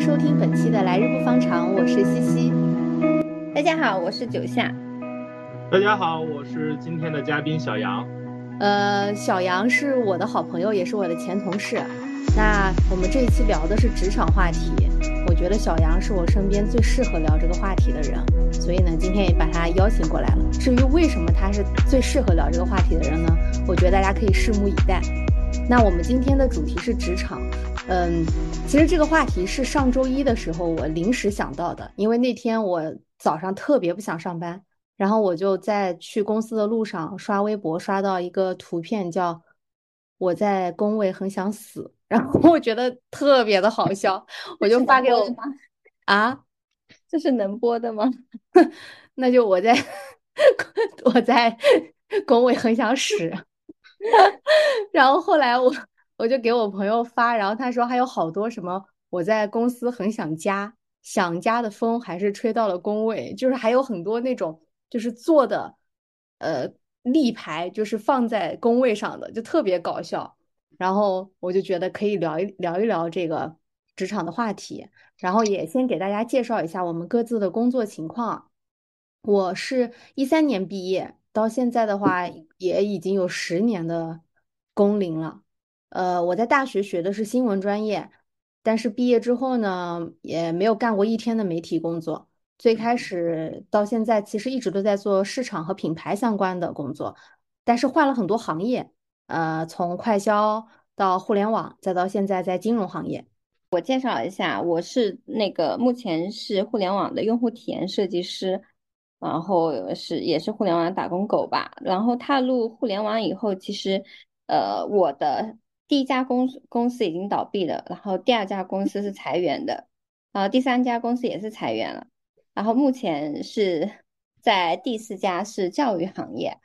迎收听本期的《来日不方长》，我是西西。大家好，我是九夏。大家好，我是今天的嘉宾小杨。呃，小杨是我的好朋友，也是我的前同事。那我们这一期聊的是职场话题，我觉得小杨是我身边最适合聊这个话题的人，所以呢，今天也把他邀请过来了。至于为什么他是最适合聊这个话题的人呢？我觉得大家可以拭目以待。那我们今天的主题是职场，嗯，其实这个话题是上周一的时候我临时想到的，因为那天我早上特别不想上班，然后我就在去公司的路上刷微博，刷到一个图片，叫我在工位很想死，然后我觉得特别的好笑，我就发给我啊，这是能播的吗？那就我在 我在工位很想屎。然后后来我我就给我朋友发，然后他说还有好多什么我在公司很想家，想家的风还是吹到了工位，就是还有很多那种就是做的呃立牌，就是放在工位上的，就特别搞笑。然后我就觉得可以聊一聊一聊这个职场的话题，然后也先给大家介绍一下我们各自的工作情况。我是一三年毕业。到现在的话，也已经有十年的工龄了。呃，我在大学学的是新闻专业，但是毕业之后呢，也没有干过一天的媒体工作。最开始到现在，其实一直都在做市场和品牌相关的工作，但是换了很多行业。呃，从快销到互联网，再到现在在金融行业。我介绍一下，我是那个目前是互联网的用户体验设计师。然后是也是互联网打工狗吧。然后踏入互联网以后，其实，呃，我的第一家公司公司已经倒闭了，然后第二家公司是裁员的，然后第三家公司也是裁员了，然后目前是在第四家是教育行业，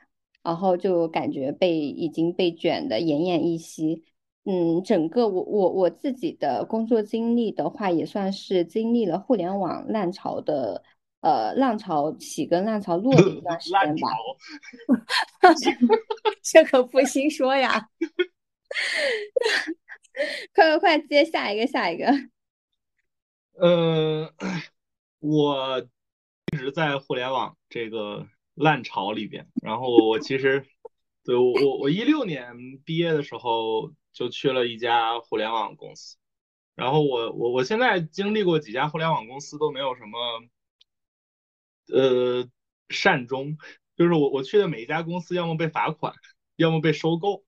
然后就感觉被已经被卷的奄奄一息。嗯，整个我我我自己的工作经历的话，也算是经历了互联网浪潮的。呃，浪潮起跟浪潮落的一段时间吧。这可不行说呀！快快快，接下一个，下一个。呃，我一直在互联网这个浪潮里边。然后我其实，对我我我一六年毕业的时候就去了一家互联网公司。然后我我我现在经历过几家互联网公司都没有什么。呃，善终，就是我我去的每一家公司，要么被罚款，要么被收购，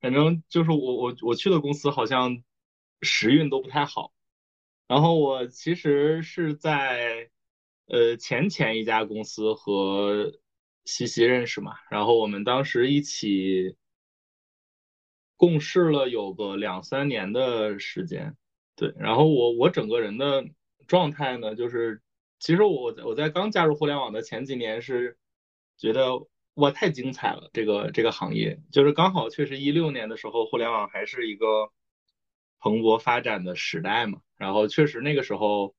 反正就是我我我去的公司好像时运都不太好。然后我其实是在呃前前一家公司和西西认识嘛，然后我们当时一起共事了有个两三年的时间，对，然后我我整个人的状态呢，就是。其实我我在刚加入互联网的前几年是觉得哇太精彩了，这个这个行业。就是刚好确实一六年的时候互联网还是一个蓬勃发展的时代嘛，然后确实那个时候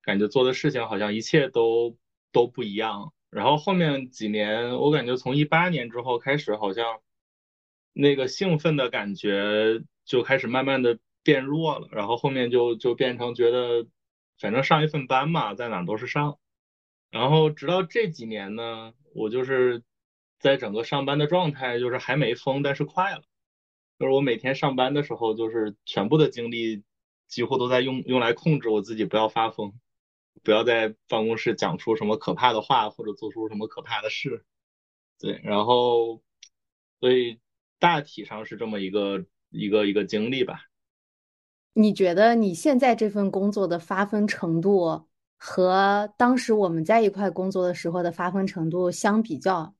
感觉做的事情好像一切都都不一样，然后后面几年我感觉从一八年之后开始好像那个兴奋的感觉就开始慢慢的变弱了，然后后面就就变成觉得。反正上一份班嘛，在哪都是上。然后直到这几年呢，我就是在整个上班的状态，就是还没疯，但是快了。就是我每天上班的时候，就是全部的精力几乎都在用用来控制我自己，不要发疯，不要在办公室讲出什么可怕的话，或者做出什么可怕的事。对，然后所以大体上是这么一个一个一个经历吧。你觉得你现在这份工作的发疯程度和当时我们在一块工作的时候的发疯程度相比较，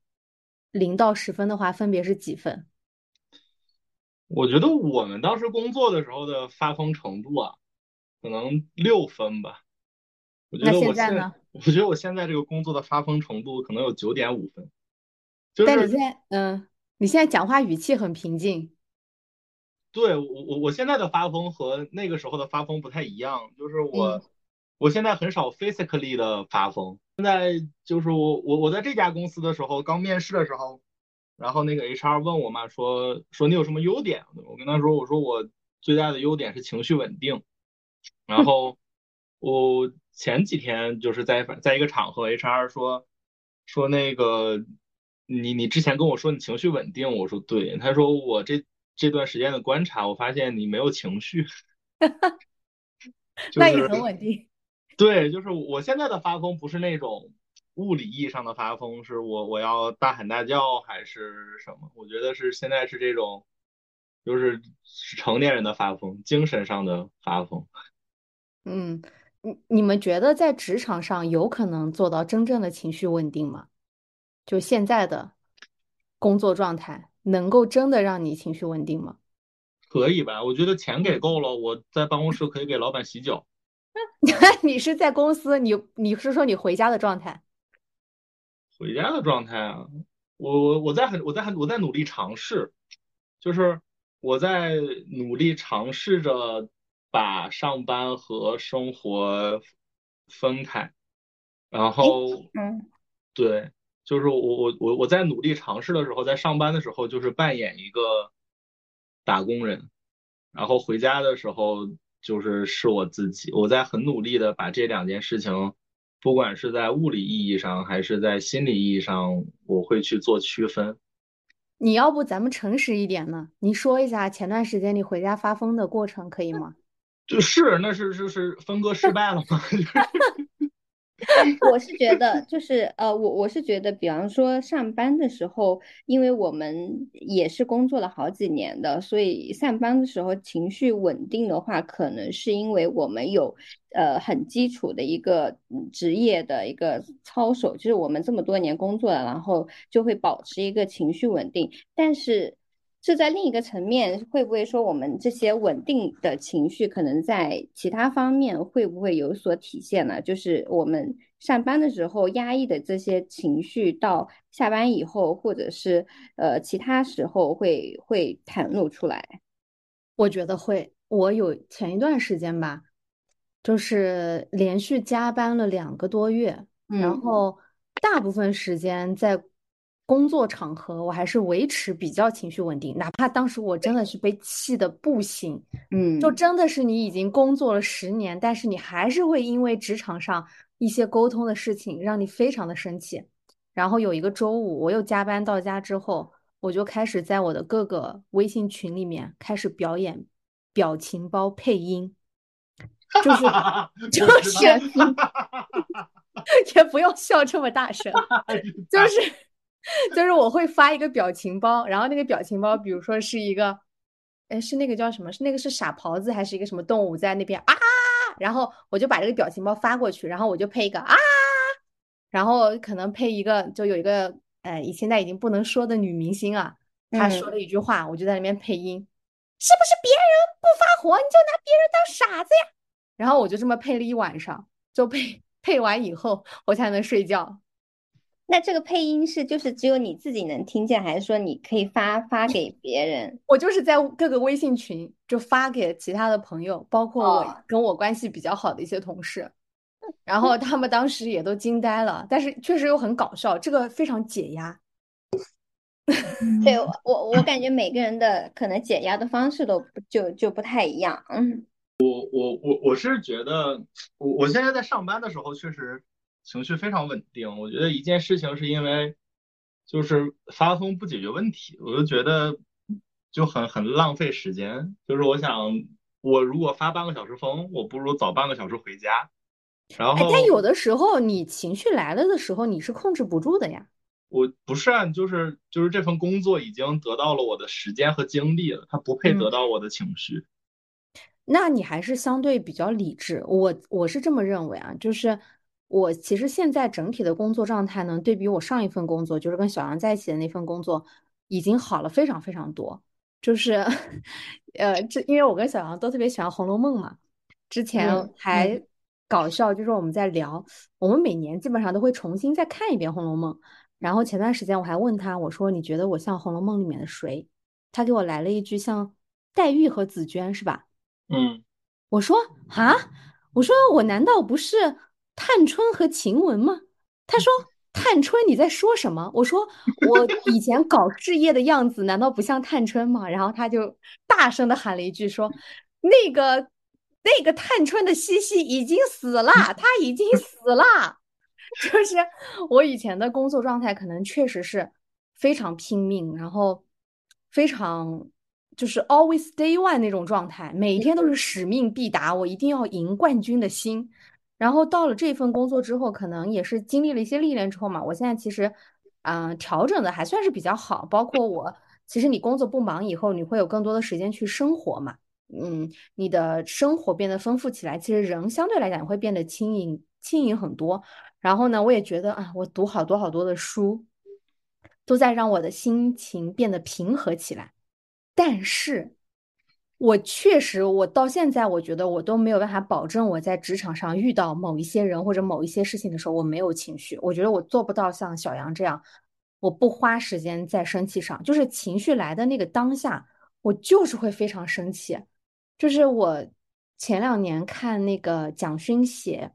零到十分的话，分别是几分？我觉得我们当时工作的时候的发疯程度啊，可能六分吧。那现在呢？我觉得我现在这个工作的发疯程度可能有九点五分。但你现在，嗯，你现在讲话语气很平静。对我我我现在的发疯和那个时候的发疯不太一样，就是我我现在很少 physically 的发疯。现在就是我我我在这家公司的时候，刚面试的时候，然后那个 HR 问我嘛，说说你有什么优点？我跟他说，我说我最大的优点是情绪稳定。然后我前几天就是在在一个场合，HR 说说那个你你之前跟我说你情绪稳定，我说对，他说我这这段时间的观察，我发现你没有情绪，那也很稳定。对，就是我现在的发疯不是那种物理意义上的发疯，是我我要大喊大叫还是什么？我觉得是现在是这种，就是成年人的发疯，精神上的发疯。嗯。你你们觉得在职场上有可能做到真正的情绪稳定吗？就现在的工作状态，能够真的让你情绪稳定吗？可以吧？我觉得钱给够了，我在办公室可以给老板洗脚。你是在公司，你你是说你回家的状态？回家的状态啊，我我我在很我在很我在努力尝试，就是我在努力尝试着。把上班和生活分开，然后，嗯，对，就是我我我我在努力尝试的时候，在上班的时候就是扮演一个打工人，然后回家的时候就是是我自己。我在很努力的把这两件事情，不管是在物理意义上还是在心理意义上，我会去做区分。你要不咱们诚实一点呢？你说一下前段时间你回家发疯的过程，可以吗？就是，那是是是分割失败了吗？我是觉得，就是呃，我我是觉得，比方说上班的时候，因为我们也是工作了好几年的，所以上班的时候情绪稳定的话，可能是因为我们有呃很基础的一个职业的一个操守，就是我们这么多年工作了，然后就会保持一个情绪稳定，但是。这在另一个层面，会不会说我们这些稳定的情绪，可能在其他方面会不会有所体现呢？就是我们上班的时候压抑的这些情绪，到下班以后，或者是呃其他时候会会袒露出来。我觉得会。我有前一段时间吧，就是连续加班了两个多月，然后大部分时间在。工作场合，我还是维持比较情绪稳定，哪怕当时我真的是被气的不行，嗯，就真的是你已经工作了十年，但是你还是会因为职场上一些沟通的事情让你非常的生气。然后有一个周五，我又加班到家之后，我就开始在我的各个微信群里面开始表演表情包配音，就是就是 也不用笑这么大声，就是。就是我会发一个表情包，然后那个表情包，比如说是一个，哎，是那个叫什么？是那个是傻狍子还是一个什么动物在那边啊？然后我就把这个表情包发过去，然后我就配一个啊，然后可能配一个，就有一个，呃，现在已经不能说的女明星啊，她说了一句话，我就在那边配音，是不是别人不发火你就拿别人当傻子呀？然后我就这么配了一晚上，就配配完以后我才能睡觉。那这个配音是就是只有你自己能听见，还是说你可以发发给别人？我就是在各个微信群就发给其他的朋友，包括我跟我关系比较好的一些同事，然后他们当时也都惊呆了。但是确实又很搞笑，这个非常解压。对 我我感觉每个人的可能解压的方式都就就不太一样。嗯，我我我我是觉得我我现在在上班的时候确实。情绪非常稳定，我觉得一件事情是因为就是发疯不解决问题，我就觉得就很很浪费时间。就是我想，我如果发半个小时疯，我不如早半个小时回家。然后，但有的时候你情绪来了的时候，你是控制不住的呀。我不是啊，就是就是这份工作已经得到了我的时间和精力了，他不配得到我的情绪。那你还是相对比较理智，我我是这么认为啊，就是。我其实现在整体的工作状态呢，对比我上一份工作，就是跟小杨在一起的那份工作，已经好了非常非常多。就是，呃，这因为我跟小杨都特别喜欢《红楼梦》嘛，之前还搞笑，就是我们在聊，我们每年基本上都会重新再看一遍《红楼梦》。然后前段时间我还问他，我说你觉得我像《红楼梦》里面的谁？他给我来了一句像黛玉和紫娟，是吧？嗯，我说啊，我说我难道不是？探春和晴雯吗？他说：“探春，你在说什么？”我说：“我以前搞事业的样子，难道不像探春吗？”然后他就大声的喊了一句：“说那个那个探春的西西已经死了，他已经死了。就是我以前的工作状态，可能确实是非常拼命，然后非常就是 always day one 那种状态，每天都是使命必达，我一定要赢冠军的心。然后到了这份工作之后，可能也是经历了一些历练之后嘛，我现在其实，嗯，调整的还算是比较好。包括我，其实你工作不忙以后，你会有更多的时间去生活嘛，嗯，你的生活变得丰富起来，其实人相对来讲会变得轻盈轻盈很多。然后呢，我也觉得啊，我读好多好多的书，都在让我的心情变得平和起来。但是，我确实，我到现在，我觉得我都没有办法保证我在职场上遇到某一些人或者某一些事情的时候，我没有情绪。我觉得我做不到像小杨这样，我不花时间在生气上，就是情绪来的那个当下，我就是会非常生气。就是我前两年看那个蒋勋写。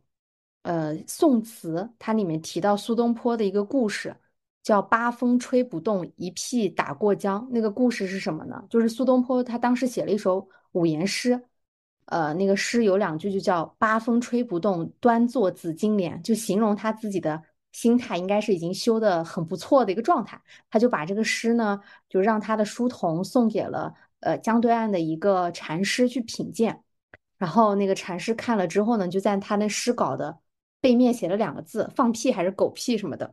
呃，宋词它里面提到苏东坡的一个故事，叫“八风吹不动，一屁打过江”。那个故事是什么呢？就是苏东坡他当时写了一首五言诗，呃，那个诗有两句就叫“八风吹不动，端坐紫金莲”，就形容他自己的心态应该是已经修的很不错的一个状态。他就把这个诗呢，就让他的书童送给了呃江对岸的一个禅师去品鉴，然后那个禅师看了之后呢，就在他那诗稿的。背面写了两个字“放屁”还是“狗屁”什么的，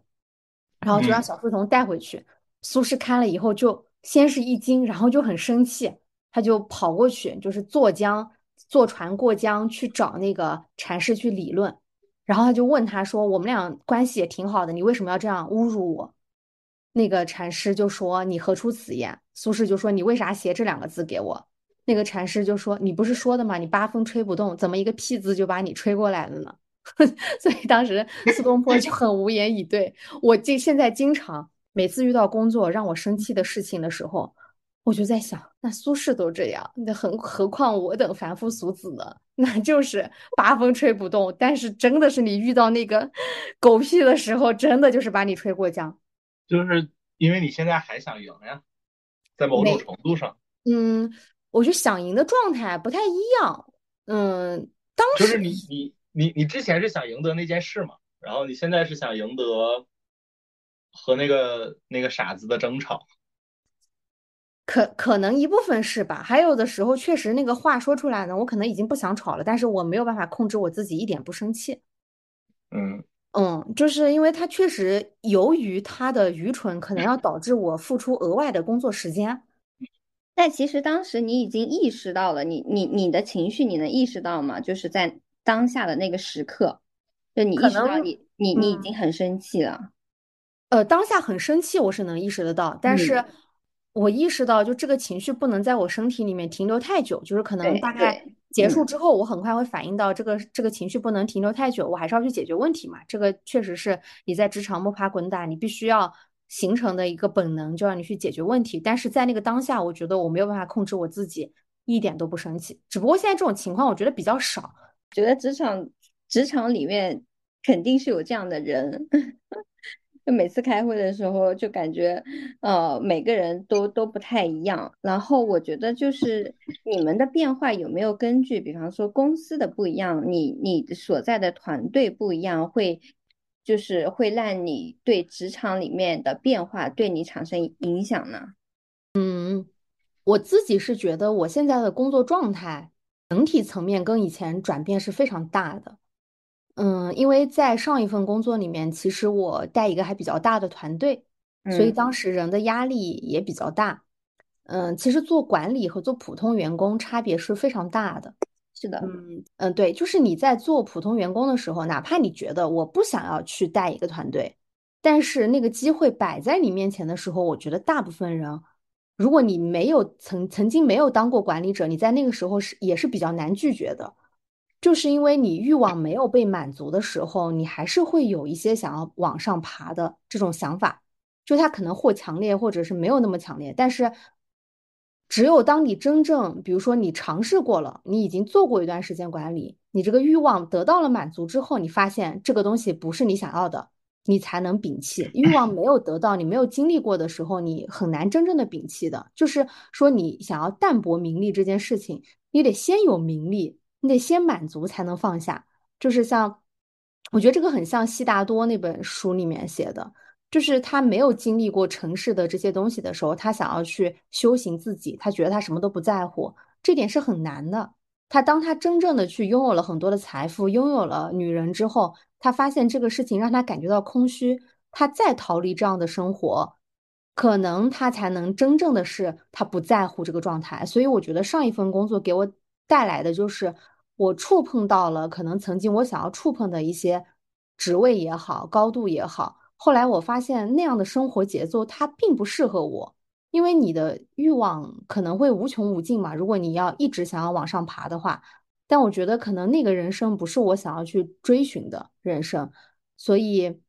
然后就让小书童带回去。苏轼看了以后，就先是一惊，然后就很生气，他就跑过去，就是坐江坐船过江去找那个禅师去理论。然后他就问他说：“我们俩关系也挺好的，你为什么要这样侮辱我？”那个禅师就说：“你何出此言？”苏轼就说：“你为啥写这两个字给我？”那个禅师就说：“你不是说的吗？你八风吹不动，怎么一个屁字就把你吹过来了呢？” 所以当时苏东坡就很无言以对。我经现在经常每次遇到工作让我生气的事情的时候，我就在想，那苏轼都这样，那何何况我等凡夫俗子呢？那就是八风吹不动。但是真的是你遇到那个狗屁的时候，真的就是把你吹过江。就是因为你现在还想赢呀，在某种程度上，嗯，我觉得想赢的状态不太一样。嗯，当时就是你你。你你之前是想赢得那件事嘛？然后你现在是想赢得和那个那个傻子的争吵，可可能一部分是吧？还有的时候确实那个话说出来呢，我可能已经不想吵了，但是我没有办法控制我自己一点不生气。嗯嗯，就是因为他确实由于他的愚蠢，可能要导致我付出额外的工作时间。但其实当时你已经意识到了，你你你的情绪你能意识到吗？就是在。当下的那个时刻，就你意识到你你你已经很生气了。呃，当下很生气，我是能意识得到，但是我意识到，就这个情绪不能在我身体里面停留太久，就是可能大概结束之后，我很快会反应到这个这个情绪不能停留太久，我还是要去解决问题嘛。这个确实是你在职场摸爬滚打，你必须要形成的一个本能，就让你去解决问题。但是在那个当下，我觉得我没有办法控制我自己，一点都不生气。只不过现在这种情况，我觉得比较少。觉得职场职场里面肯定是有这样的人，就每次开会的时候就感觉，呃，每个人都都不太一样。然后我觉得就是你们的变化有没有根据，比方说公司的不一样，你你所在的团队不一样，会就是会让你对职场里面的变化对你产生影响呢？嗯，我自己是觉得我现在的工作状态。整体层面跟以前转变是非常大的，嗯，因为在上一份工作里面，其实我带一个还比较大的团队，所以当时人的压力也比较大，嗯，其实做管理和做普通员工差别是非常大的，是的，嗯嗯，对，就是你在做普通员工的时候，哪怕你觉得我不想要去带一个团队，但是那个机会摆在你面前的时候，我觉得大部分人。如果你没有曾曾经没有当过管理者，你在那个时候是也是比较难拒绝的，就是因为你欲望没有被满足的时候，你还是会有一些想要往上爬的这种想法，就它可能或强烈，或者是没有那么强烈。但是，只有当你真正，比如说你尝试过了，你已经做过一段时间管理，你这个欲望得到了满足之后，你发现这个东西不是你想要的。你才能摒弃欲望没有得到，你没有经历过的时候，你很难真正的摒弃的。就是说，你想要淡泊名利这件事情，你得先有名利，你得先满足才能放下。就是像，我觉得这个很像悉达多那本书里面写的，就是他没有经历过城市的这些东西的时候，他想要去修行自己，他觉得他什么都不在乎，这点是很难的。他当他真正的去拥有了很多的财富，拥有了女人之后，他发现这个事情让他感觉到空虚，他再逃离这样的生活，可能他才能真正的是他不在乎这个状态。所以我觉得上一份工作给我带来的就是我触碰到了可能曾经我想要触碰的一些职位也好，高度也好。后来我发现那样的生活节奏它并不适合我。因为你的欲望可能会无穷无尽嘛，如果你要一直想要往上爬的话，但我觉得可能那个人生不是我想要去追寻的人生，所以，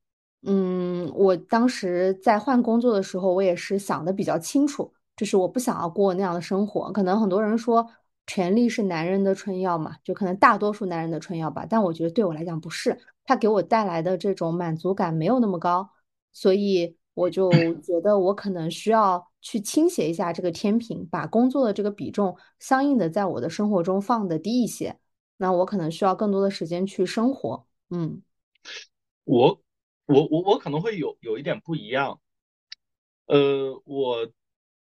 嗯，我当时在换工作的时候，我也是想的比较清楚，就是我不想要过那样的生活。可能很多人说权力是男人的春药嘛，就可能大多数男人的春药吧，但我觉得对我来讲不是，它给我带来的这种满足感没有那么高，所以我就觉得我可能需要。去倾斜一下这个天平，把工作的这个比重相应的在我的生活中放的低一些，那我可能需要更多的时间去生活。嗯，我我我我可能会有有一点不一样。呃，我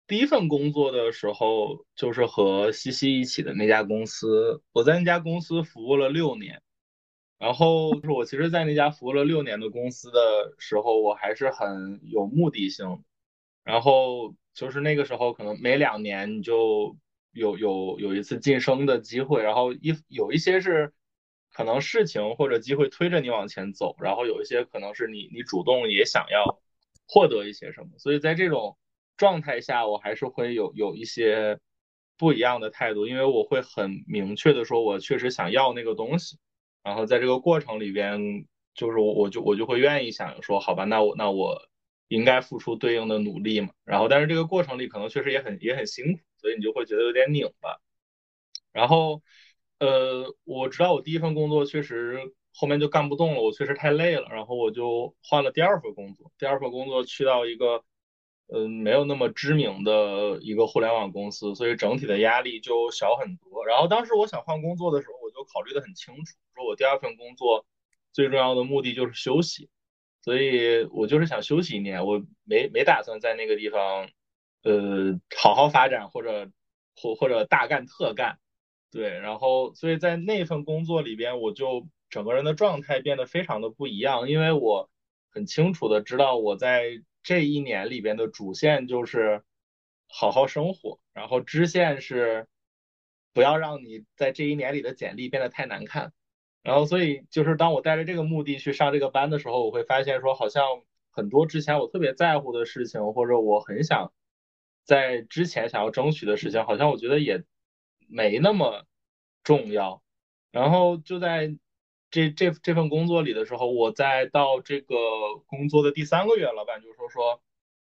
第一份工作的时候就是和西西一起的那家公司，我在那家公司服务了六年，然后就是我其实，在那家服务了六年的公司的时候，我还是很有目的性，然后。就是那个时候，可能每两年你就有有有一次晋升的机会，然后一有一些是可能事情或者机会推着你往前走，然后有一些可能是你你主动也想要获得一些什么，所以在这种状态下，我还是会有有一些不一样的态度，因为我会很明确的说，我确实想要那个东西，然后在这个过程里边，就是我我就我就会愿意想说，好吧，那我那我。应该付出对应的努力嘛，然后但是这个过程里可能确实也很也很辛苦，所以你就会觉得有点拧巴。然后，呃，我知道我第一份工作确实后面就干不动了，我确实太累了，然后我就换了第二份工作。第二份工作去到一个，嗯，没有那么知名的一个互联网公司，所以整体的压力就小很多。然后当时我想换工作的时候，我就考虑的很清楚，说我第二份工作最重要的目的就是休息。所以我就是想休息一年，我没没打算在那个地方，呃，好好发展或者或或者大干特干，对，然后所以在那份工作里边，我就整个人的状态变得非常的不一样，因为我很清楚的知道我在这一年里边的主线就是好好生活，然后支线是不要让你在这一年里的简历变得太难看。然后，所以就是当我带着这个目的去上这个班的时候，我会发现说，好像很多之前我特别在乎的事情，或者我很想在之前想要争取的事情，好像我觉得也没那么重要。然后就在这这这份工作里的时候，我在到这个工作的第三个月，老板就说说，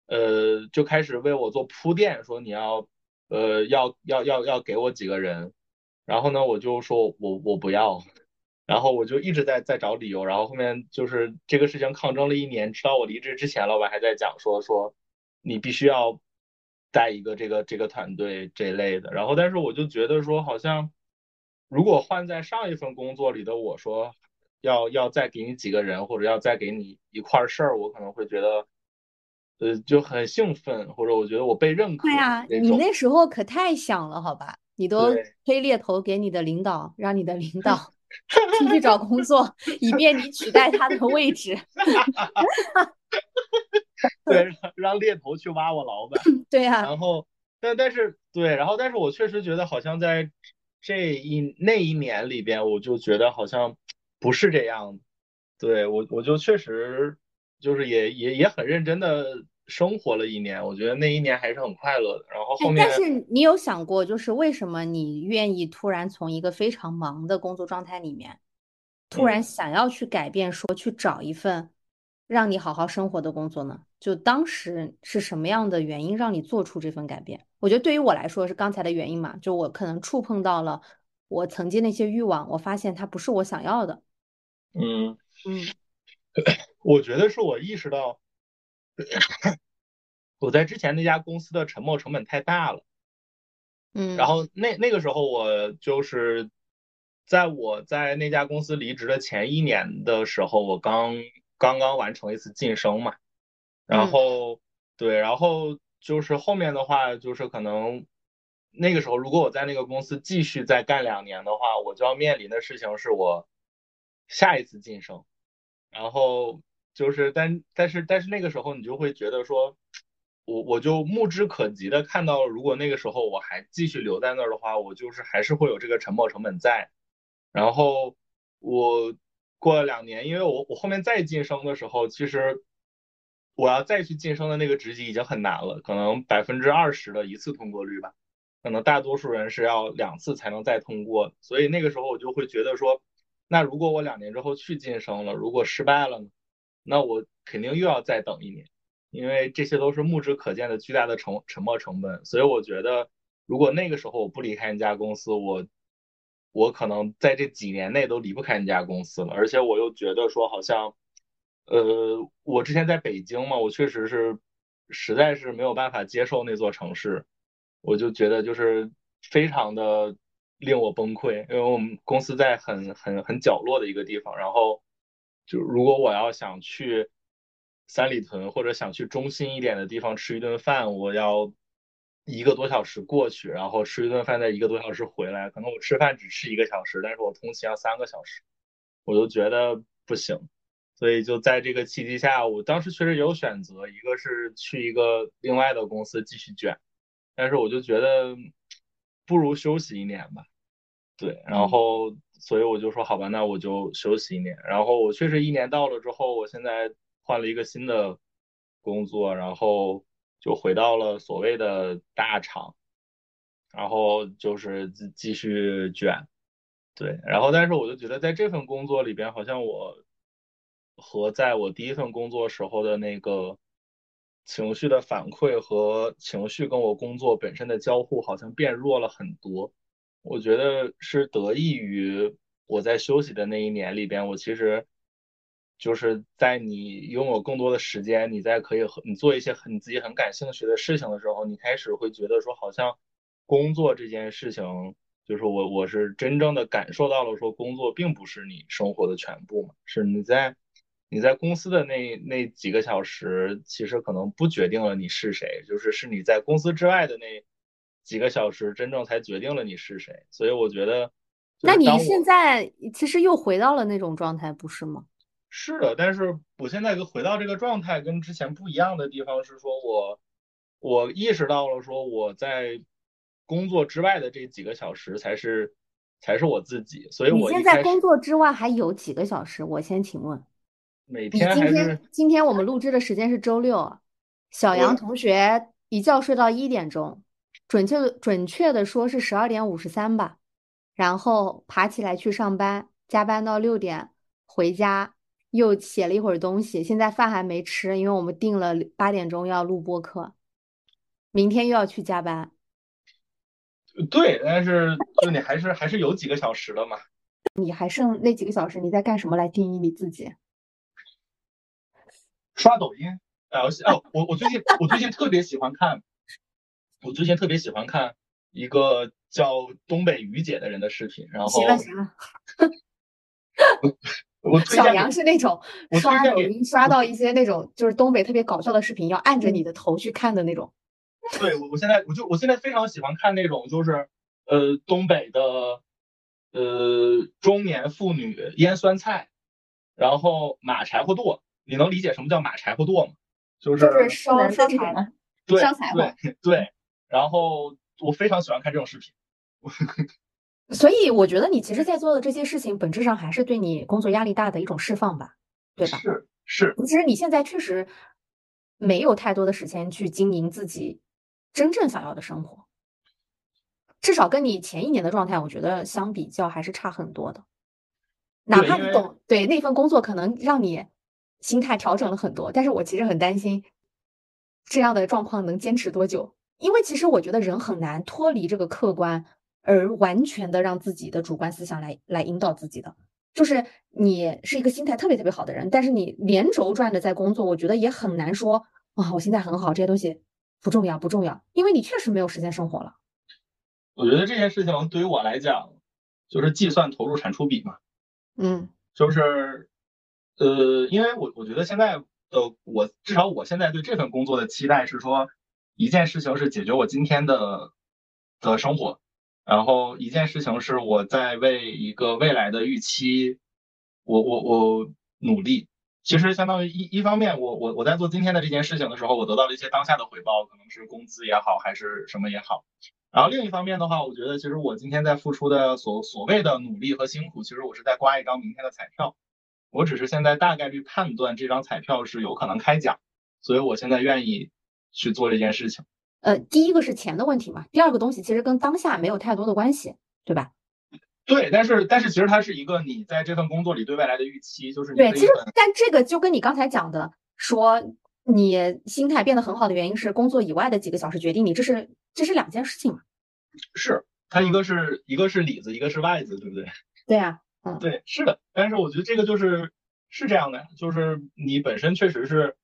呃，就开始为我做铺垫，说你要呃要要要要给我几个人。然后呢，我就说我我不要。然后我就一直在在找理由，然后后面就是这个事情抗争了一年，直到我离职之前，老板还在讲说说你必须要带一个这个这个团队这类的。然后但是我就觉得说，好像如果换在上一份工作里的我说要要再给你几个人，或者要再给你一块事儿，我可能会觉得呃就很兴奋，或者我觉得我被认可。对呀，你那时候可太想了，好吧？你都推猎头给你的领导，让你的领导。出去找工作，以便你取代他的位置。对，让猎头去挖我老板。对呀。然后，但但是对，然后但是我确实觉得好像在这一那一年里边，我就觉得好像不是这样。对我，我就确实就是也也也很认真的。生活了一年，我觉得那一年还是很快乐的。然后后面，但是你有想过，就是为什么你愿意突然从一个非常忙的工作状态里面，突然想要去改变，说去找一份让你好好生活的工作呢？就当时是什么样的原因让你做出这份改变？我觉得对于我来说是刚才的原因嘛，就我可能触碰到了我曾经那些欲望，我发现它不是我想要的。嗯嗯，我觉得是我意识到。我在之前那家公司的沉没成本太大了，嗯，然后那那个时候我就是在我在那家公司离职的前一年的时候，我刚刚刚完成一次晋升嘛，然后对，然后就是后面的话，就是可能那个时候，如果我在那个公司继续再干两年的话，我就要面临的事情是我下一次晋升，然后就是但但是但是那个时候你就会觉得说，我我就目之可及的看到，如果那个时候我还继续留在那儿的话，我就是还是会有这个沉没成本在。然后我过了两年，因为我我后面再晋升的时候，其实我要再去晋升的那个职级已经很难了，可能百分之二十的一次通过率吧，可能大多数人是要两次才能再通过。所以那个时候我就会觉得说，那如果我两年之后去晋升了，如果失败了呢，那我肯定又要再等一年，因为这些都是目之可见的巨大的沉沉没成本。所以我觉得，如果那个时候我不离开那家公司，我。我可能在这几年内都离不开那家公司了，而且我又觉得说好像，呃，我之前在北京嘛，我确实是实在是没有办法接受那座城市，我就觉得就是非常的令我崩溃，因为我们公司在很很很角落的一个地方，然后就如果我要想去三里屯或者想去中心一点的地方吃一顿饭，我要。一个多小时过去，然后吃一顿饭，再一个多小时回来。可能我吃饭只吃一个小时，但是我通勤要三个小时，我就觉得不行。所以就在这个契机下，我当时确实有选择，一个是去一个另外的公司继续卷，但是我就觉得不如休息一年吧。对，然后所以我就说好吧，那我就休息一年。然后我确实一年到了之后，我现在换了一个新的工作，然后。就回到了所谓的大厂，然后就是继继续卷，对，然后但是我就觉得在这份工作里边，好像我和在我第一份工作时候的那个情绪的反馈和情绪跟我工作本身的交互，好像变弱了很多。我觉得是得益于我在休息的那一年里边，我其实。就是在你拥有更多的时间，你在可以和你做一些很你自己很感兴趣的事情的时候，你开始会觉得说，好像工作这件事情，就是我我是真正的感受到了说，工作并不是你生活的全部嘛，是你在你在公司的那那几个小时，其实可能不决定了你是谁，就是是你在公司之外的那几个小时，真正才决定了你是谁。所以我觉得，那你现在其实又回到了那种状态，不是吗？是的，但是我现在回到这个状态跟之前不一样的地方是说，我我意识到了说我在工作之外的这几个小时才是才是我自己，所以我现在工作之外还有几个小时？我先请问，每天今天今天我们录制的时间是周六，小杨同学一觉睡到一点钟，准确准确的说是十二点五十三吧，然后爬起来去上班，加班到六点回家。又写了一会儿东西，现在饭还没吃，因为我们定了八点钟要录播课，明天又要去加班。对，但是就你还是还是有几个小时的嘛。你还剩那几个小时，你在干什么来定义你自己？刷抖音，打游戏。哦，我我最近我最近特别喜欢看，我最近特别喜欢看一个叫东北雨姐的人的视频，然后。行了行了。我小杨是那种刷抖音刷到一些那种就是东北特别搞笑的视频，要按着你的头去看的那种。对，我我现在我就我现在非常喜欢看那种就是呃东北的呃中年妇女腌酸菜，然后马柴火垛。你能理解什么叫马柴火垛吗？就是烧烧柴吗？对，烧柴火。对，然后我非常喜欢看这种视频。所以我觉得你其实，在做的这些事情，本质上还是对你工作压力大的一种释放吧，对吧？是是。其实你现在确实没有太多的时间去经营自己真正想要的生活，至少跟你前一年的状态，我觉得相比较还是差很多的。哪怕你懂，对那份工作可能让你心态调整了很多，但是我其实很担心这样的状况能坚持多久，因为其实我觉得人很难脱离这个客观。而完全的让自己的主观思想来来引导自己的，就是你是一个心态特别特别好的人，但是你连轴转的在工作，我觉得也很难说啊，我心态很好，这些东西不重要不重要，因为你确实没有时间生活了。我觉得这件事情对于我来讲，就是计算投入产出比嘛。嗯就是呃，因为我我觉得现在的我至少我现在对这份工作的期待是说，一件事情是解决我今天的的生活，然后一件事情是我在为一个未来的预期，我我我努力。其实相当于一一方面，我我我在做今天的这件事情的时候，我得到了一些当下的回报，可能是工资也好，还是什么也好。然后另一方面的话，我觉得其实我今天在付出的所所谓的努力和辛苦，其实我是在刮一张明天的彩票。我只是现在大概率判断这张彩票是有可能开奖，所以我现在愿意去做这件事情。呃，第一个是钱的问题嘛，第二个东西其实跟当下没有太多的关系，对吧？对，但是但是其实它是一个你在这份工作里对未来的预期，就是对，其实但这个就跟你刚才讲的说你心态变得很好的原因是工作以外的几个小时决定你，这是这是两件事情嘛？是，它一个是一个是里子，一个是外子，对不对？对啊，嗯，对，是的。但是我觉得这个就是是这样的，就是你本身确实是，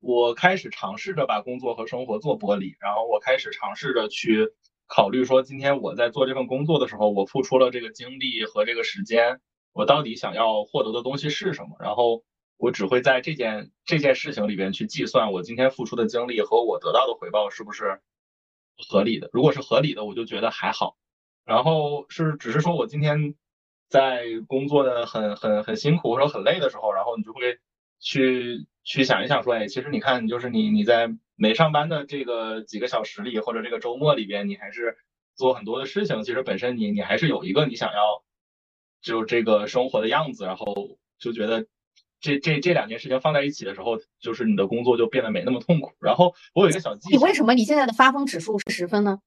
我开始尝试着把工作和生活做剥离，然后我开始尝试着去。考虑说，今天我在做这份工作的时候，我付出了这个精力和这个时间，我到底想要获得的东西是什么？然后我只会在这件这件事情里边去计算我今天付出的精力和我得到的回报是不是合理的。如果是合理的，我就觉得还好。然后是只是说我今天在工作的很很很辛苦或者很累的时候，然后你就会去去想一想说，哎，其实你看，就是你你在。没上班的这个几个小时里，或者这个周末里边，你还是做很多的事情。其实本身你你还是有一个你想要就这个生活的样子，然后就觉得这这这两件事情放在一起的时候，就是你的工作就变得没那么痛苦。然后我有一个小技巧，你为什么你现在的发疯指数是十分呢？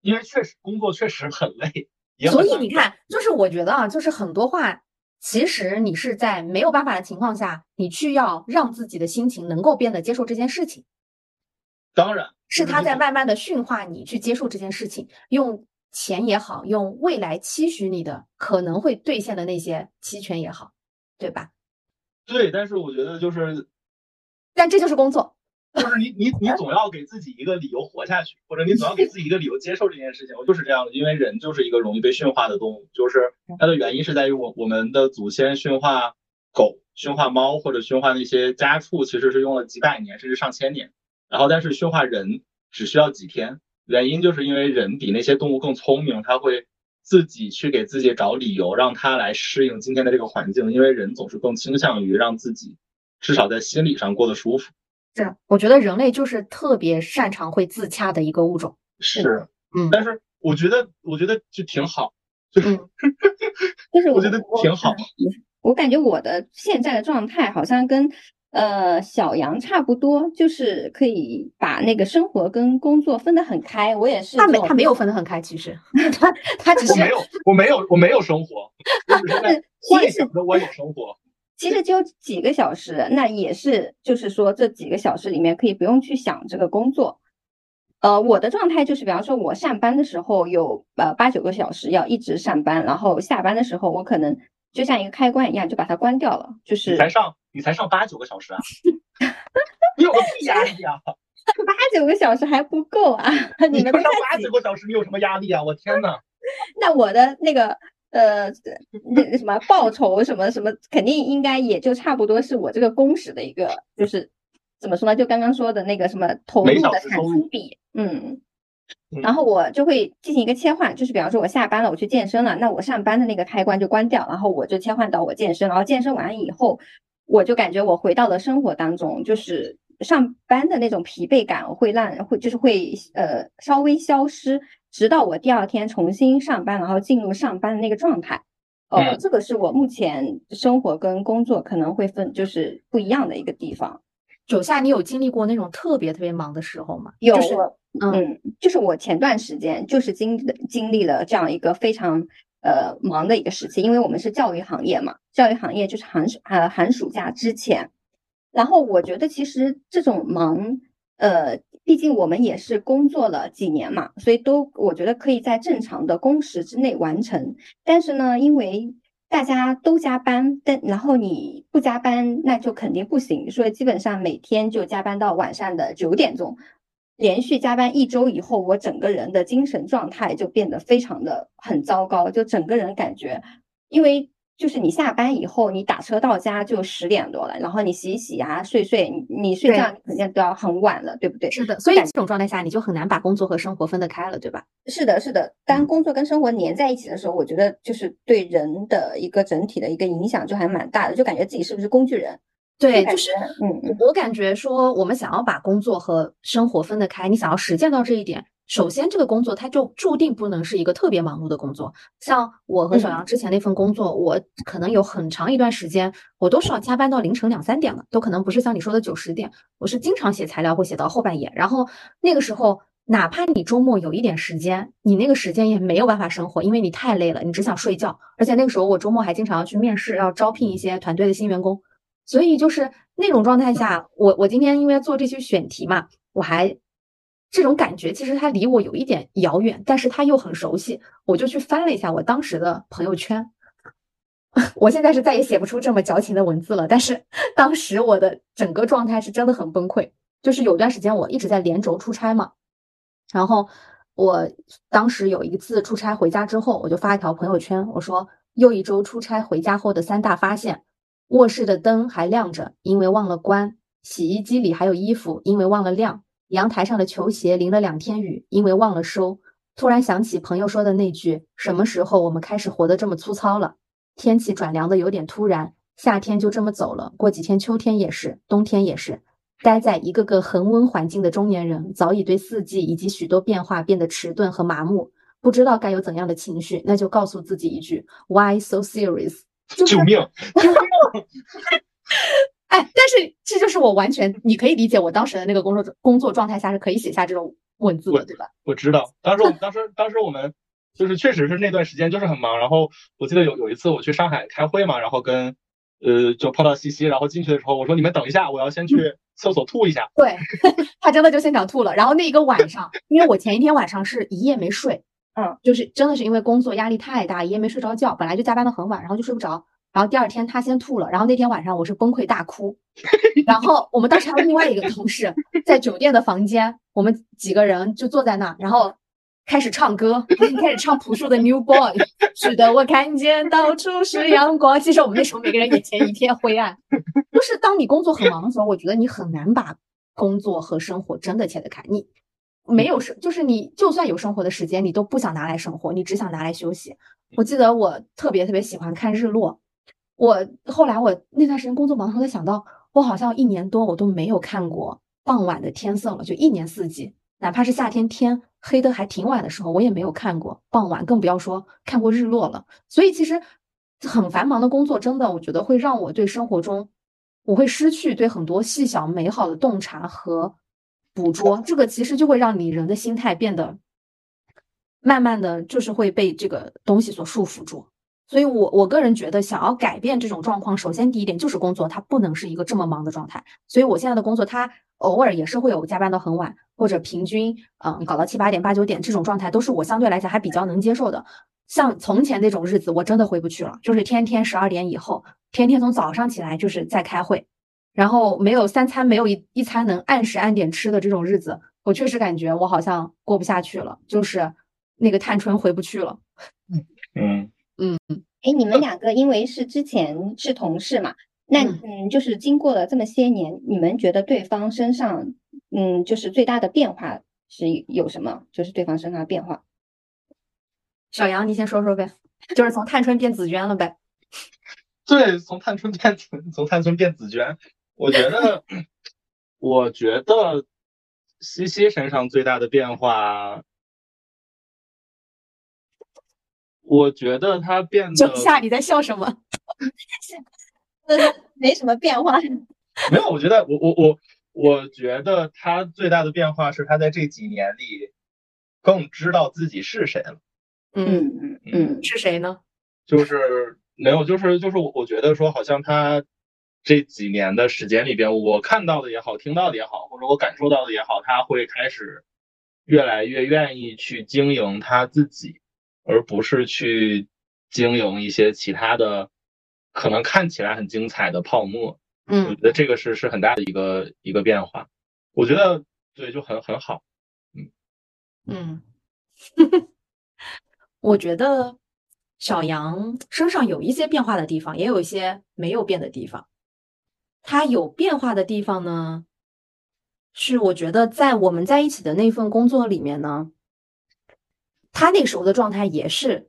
因为确实工作确实很累，所以你看，就是我觉得啊，就是很多话，其实你是在没有办法的情况下，你去要让自己的心情能够变得接受这件事情。当然是他在慢慢的驯化你去接受这件事情，用钱也好，用未来期许你的可能会兑现的那些期权也好，对吧？对，但是我觉得就是，但这就是工作，就是你你你总要给自己一个理由活下去，或者你总要给自己一个理由接受这件事情。我就是这样的，因为人就是一个容易被驯化的动物，就是它的原因是在于我我们的祖先驯化狗、驯化猫或者驯化那些家畜，其实是用了几百年甚至上千年。然后，但是驯化人只需要几天，原因就是因为人比那些动物更聪明，他会自己去给自己找理由，让他来适应今天的这个环境。因为人总是更倾向于让自己至少在心理上过得舒服。是，我觉得人类就是特别擅长会自洽的一个物种。是，嗯，但是我觉得，我觉得就挺好，就是，就是我觉得挺好。我感觉我的现在的状态好像跟。呃，小杨差不多，就是可以把那个生活跟工作分得很开。我也是，他没他没有分得很开，其实 他他只是没有，我没有我没有生活，就是 幻想着我有生活。其实就几个小时，那也是就是说这几个小时里面可以不用去想这个工作。呃，我的状态就是，比方说我上班的时候有呃八九个小时要一直上班，然后下班的时候我可能就像一个开关一样就把它关掉了，就是才上。你才上八九个小时啊？你有个屁压力啊！八九个小时还不够啊！你们上八九个小时，你有什么压力啊？我天呐！那我的那个呃，那什么报酬什么什么，肯定应该也就差不多是我这个工时的一个，就是怎么说呢？就刚刚说的那个什么投入的产出比，嗯。然后我就会进行一个切换，就是比方说我下班了，我去健身了，那我上班的那个开关就关掉，然后我就切换到我健身，然后健身完以后。我就感觉我回到了生活当中，就是上班的那种疲惫感会让会就是会呃稍微消失，直到我第二天重新上班，然后进入上班的那个状态。呃，这个是我目前生活跟工作可能会分就是不一样的一个地方。九夏，你有经历过那种特别特别忙的时候吗？有，嗯，就是我前段时间就是经经历了这样一个非常。呃，忙的一个时期，因为我们是教育行业嘛，教育行业就是寒暑呃寒暑假之前，然后我觉得其实这种忙，呃，毕竟我们也是工作了几年嘛，所以都我觉得可以在正常的工时之内完成。但是呢，因为大家都加班，但然后你不加班那就肯定不行，所以基本上每天就加班到晚上的九点钟。连续加班一周以后，我整个人的精神状态就变得非常的很糟糕，就整个人感觉，因为。就是你下班以后，你打车到家就十点多了，然后你洗洗牙、睡睡，你你睡觉肯定都要很晚了，对不对？是的，所以这种状态下，你就很难把工作和生活分得开了，对吧？是的，是的。当工作跟生活粘在一起的时候，我觉得就是对人的一个整体的一个影响就还蛮大的，就感觉自己是不是工具人？对，就是嗯，我感觉说，我们想要把工作和生活分得开，你想要实践到这一点。首先，这个工作它就注定不能是一个特别忙碌的工作。像我和小杨之前那份工作，我可能有很长一段时间，我都是要加班到凌晨两三点了，都可能不是像你说的九十点。我是经常写材料会写到后半夜，然后那个时候，哪怕你周末有一点时间，你那个时间也没有办法生活，因为你太累了，你只想睡觉。而且那个时候我周末还经常要去面试，要招聘一些团队的新员工，所以就是那种状态下，我我今天因为做这些选题嘛，我还。这种感觉其实它离我有一点遥远，但是它又很熟悉。我就去翻了一下我当时的朋友圈，我现在是再也写不出这么矫情的文字了。但是 当时我的整个状态是真的很崩溃，就是有段时间我一直在连轴出差嘛。然后我当时有一次出差回家之后，我就发一条朋友圈，我说又一周出差回家后的三大发现：卧室的灯还亮着，因为忘了关；洗衣机里还有衣服，因为忘了晾。阳台上的球鞋淋了两天雨，因为忘了收。突然想起朋友说的那句：“什么时候我们开始活得这么粗糙了？”天气转凉的有点突然，夏天就这么走了。过几天秋天也是，冬天也是。待在一个个恒温环境的中年人，早已对四季以及许多变化变得迟钝和麻木，不知道该有怎样的情绪。那就告诉自己一句：Why so serious？救命！救命！哎，但是这就是我完全，你可以理解我当时的那个工作工作状态下是可以写下这种文字的，对吧？我知道，当时我们 当时当时我们就是确实是那段时间就是很忙，然后我记得有有一次我去上海开会嘛，然后跟呃就碰到西西，然后进去的时候我说你们等一下，我要先去厕所吐一下。对 他真的就现场吐了，然后那一个晚上，因为我前一天晚上是一夜没睡，嗯，就是真的是因为工作压力太大，一夜没睡着觉，本来就加班的很晚，然后就睡不着。然后第二天他先吐了，然后那天晚上我是崩溃大哭，然后我们当时还有另外一个同事在酒店的房间，我们几个人就坐在那，然后开始唱歌，开始唱朴树的《New Boy》，是的，我看见到处是阳光。其实我们那时候每个人眼前一片灰暗，就是当你工作很忙的时候，我觉得你很难把工作和生活真的切得开，你没有生，就是你就算有生活的时间，你都不想拿来生活，你只想拿来休息。我记得我特别特别喜欢看日落。我后来我那段时间工作忙的时候，才想到我好像一年多我都没有看过傍晚的天色了，就一年四季，哪怕是夏天天黑的还挺晚的时候，我也没有看过傍晚，更不要说看过日落了。所以其实很繁忙的工作，真的我觉得会让我对生活中，我会失去对很多细小美好的洞察和捕捉，这个其实就会让你人的心态变得慢慢的就是会被这个东西所束缚住。所以，我我个人觉得，想要改变这种状况，首先第一点就是工作，它不能是一个这么忙的状态。所以我现在的工作，它偶尔也是会有加班到很晚，或者平均嗯搞到七八点、八九点这种状态，都是我相对来讲还比较能接受的。像从前那种日子，我真的回不去了，就是天天十二点以后，天天从早上起来就是在开会，然后没有三餐，没有一一餐能按时按点吃的这种日子，我确实感觉我好像过不下去了，就是那个探春回不去了。嗯嗯。嗯，哎，你们两个因为是之前是同事嘛，那嗯，就是经过了这么些年，你们觉得对方身上，嗯，就是最大的变化是有什么？就是对方身上的变化。小杨，你先说说呗，就是从探春变紫娟了呗。对，从探春变紫，从探春变紫娟，我觉得，我觉得西西身上最大的变化。我觉得他变得。一下，你在笑什么？没什么变化。没有，我觉得我我我我觉得他最大的变化是他在这几年里更知道自己是谁了。嗯嗯嗯，是谁呢？就是没有，就是就是我我觉得说，好像他这几年的时间里边，我看到的也好，听到的也好，或者我感受到的也好，他会开始越来越愿意去经营他自己。而不是去经营一些其他的，可能看起来很精彩的泡沫。嗯，我觉得这个是是很大的一个一个变化。我觉得对，就很很好。嗯嗯，我觉得小杨身上有一些变化的地方，也有一些没有变的地方。他有变化的地方呢，是我觉得在我们在一起的那份工作里面呢，他那时候的状态也是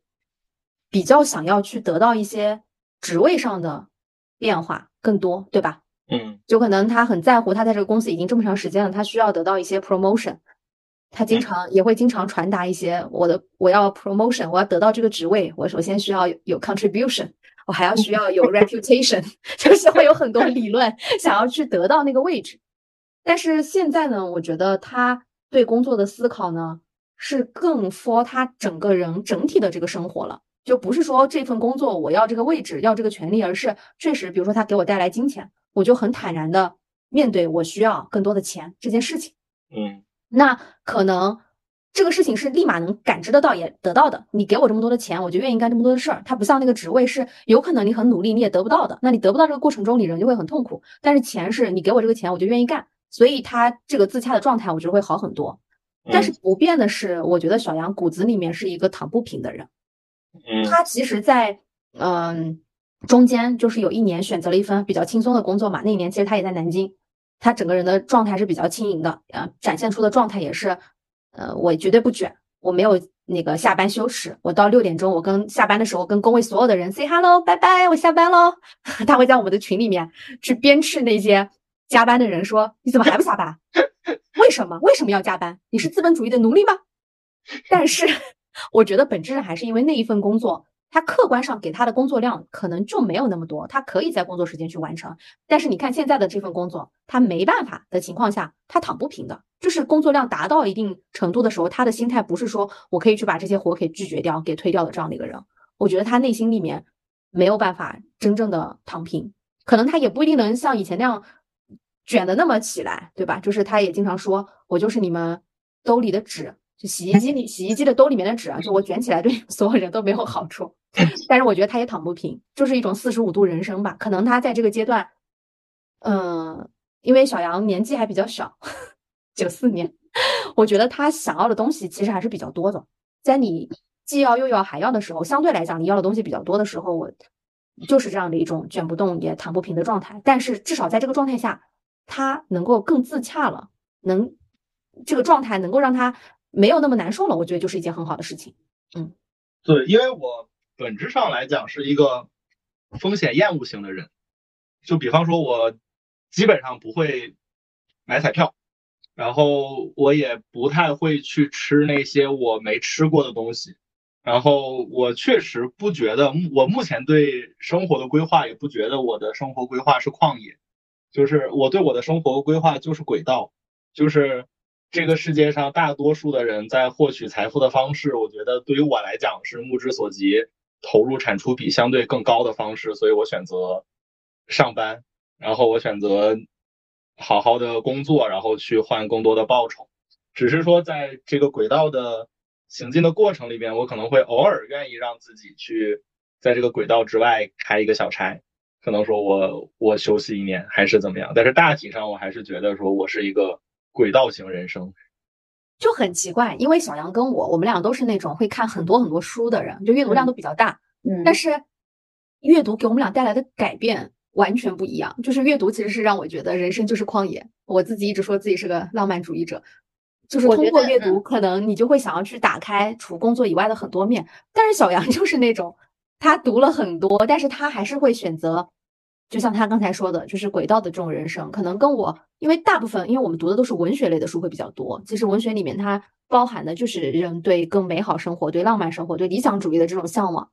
比较想要去得到一些职位上的变化更多，对吧？嗯，就可能他很在乎，他在这个公司已经这么长时间了，他需要得到一些 promotion。他经常也会经常传达一些我的我要 promotion，我要得到这个职位，我首先需要有 contribution，我还要需要有 reputation，就是会有很多理论想要去得到那个位置。但是现在呢，我觉得他对工作的思考呢是更 for 他整个人整体的这个生活了，就不是说这份工作我要这个位置要这个权利，而是确实比如说他给我带来金钱，我就很坦然的面对我需要更多的钱这件事情。嗯。那可能这个事情是立马能感知得到也得到的。你给我这么多的钱，我就愿意干这么多的事儿。它不像那个职位是有可能你很努力你也得不到的。那你得不到这个过程中，你人就会很痛苦。但是钱是你给我这个钱，我就愿意干。所以他这个自洽的状态，我觉得会好很多。但是不变的是，我觉得小杨骨子里面是一个躺不平的人。嗯，他其实，在嗯中间就是有一年选择了一份比较轻松的工作嘛。那一年其实他也在南京。他整个人的状态是比较轻盈的，呃，展现出的状态也是，呃，我绝对不卷，我没有那个下班羞耻，我到六点钟，我跟下班的时候跟工位所有的人 say hello，拜拜，我下班喽。他会在我们的群里面去鞭笞那些加班的人，说你怎么还不下班？为什么？为什么要加班？你是资本主义的奴隶吗？但是我觉得本质上还是因为那一份工作。他客观上给他的工作量可能就没有那么多，他可以在工作时间去完成。但是你看现在的这份工作，他没办法的情况下，他躺不平的。就是工作量达到一定程度的时候，他的心态不是说我可以去把这些活给拒绝掉、给推掉的这样的一个人。我觉得他内心里面没有办法真正的躺平，可能他也不一定能像以前那样卷的那么起来，对吧？就是他也经常说，我就是你们兜里的纸，就洗衣机里洗衣机的兜里面的纸啊，就我卷起来对所有人都没有好处。但是我觉得他也躺不平，就是一种四十五度人生吧。可能他在这个阶段，嗯，因为小杨年纪还比较小，九四年，我觉得他想要的东西其实还是比较多的。在你既要又要还要的时候，相对来讲你要的东西比较多的时候，我就是这样的一种卷不动也躺不平的状态。但是至少在这个状态下，他能够更自洽了，能这个状态能够让他没有那么难受了，我觉得就是一件很好的事情。嗯，对，因为我。本质上来讲是一个风险厌恶型的人，就比方说，我基本上不会买彩票，然后我也不太会去吃那些我没吃过的东西，然后我确实不觉得，我目前对生活的规划也不觉得我的生活规划是旷野，就是我对我的生活规划就是轨道，就是这个世界上大多数的人在获取财富的方式，我觉得对于我来讲是目之所及。投入产出比相对更高的方式，所以我选择上班，然后我选择好好的工作，然后去换更多的报酬。只是说，在这个轨道的行进的过程里边，我可能会偶尔愿意让自己去在这个轨道之外开一个小差，可能说我我休息一年还是怎么样。但是大体上，我还是觉得说我是一个轨道型人生。就很奇怪，因为小杨跟我，我们俩都是那种会看很多很多书的人，就阅读量都比较大。嗯，但是阅读给我们俩带来的改变完全不一样。就是阅读其实是让我觉得人生就是旷野。我自己一直说自己是个浪漫主义者，就是通过阅读，可能你就会想要去打开除工作以外的很多面。但是小杨 就是那种，他读了很多，但是他还是会选择。就像他刚才说的，就是轨道的这种人生，可能跟我，因为大部分，因为我们读的都是文学类的书会比较多。其实文学里面它包含的就是人对更美好生活、对浪漫生活、对理想主义的这种向往。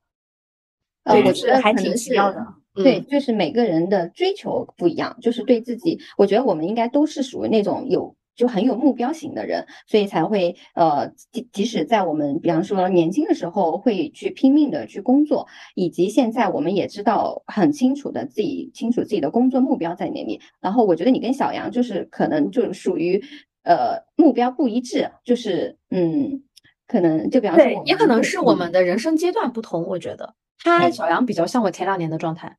对，我觉得还挺奇妙的。对，就是每个人的追求不一样，就是对自己，我觉得我们应该都是属于那种有。就很有目标型的人，所以才会呃，即即使在我们比方说年轻的时候，会去拼命的去工作，以及现在我们也知道很清楚的自己清楚自己的工作目标在哪里。然后我觉得你跟小杨就是可能就属于呃目标不一致，就是嗯，可能就比方说，也可能是我们的人生阶段不同。我觉得他小杨比较像我前两年的状态。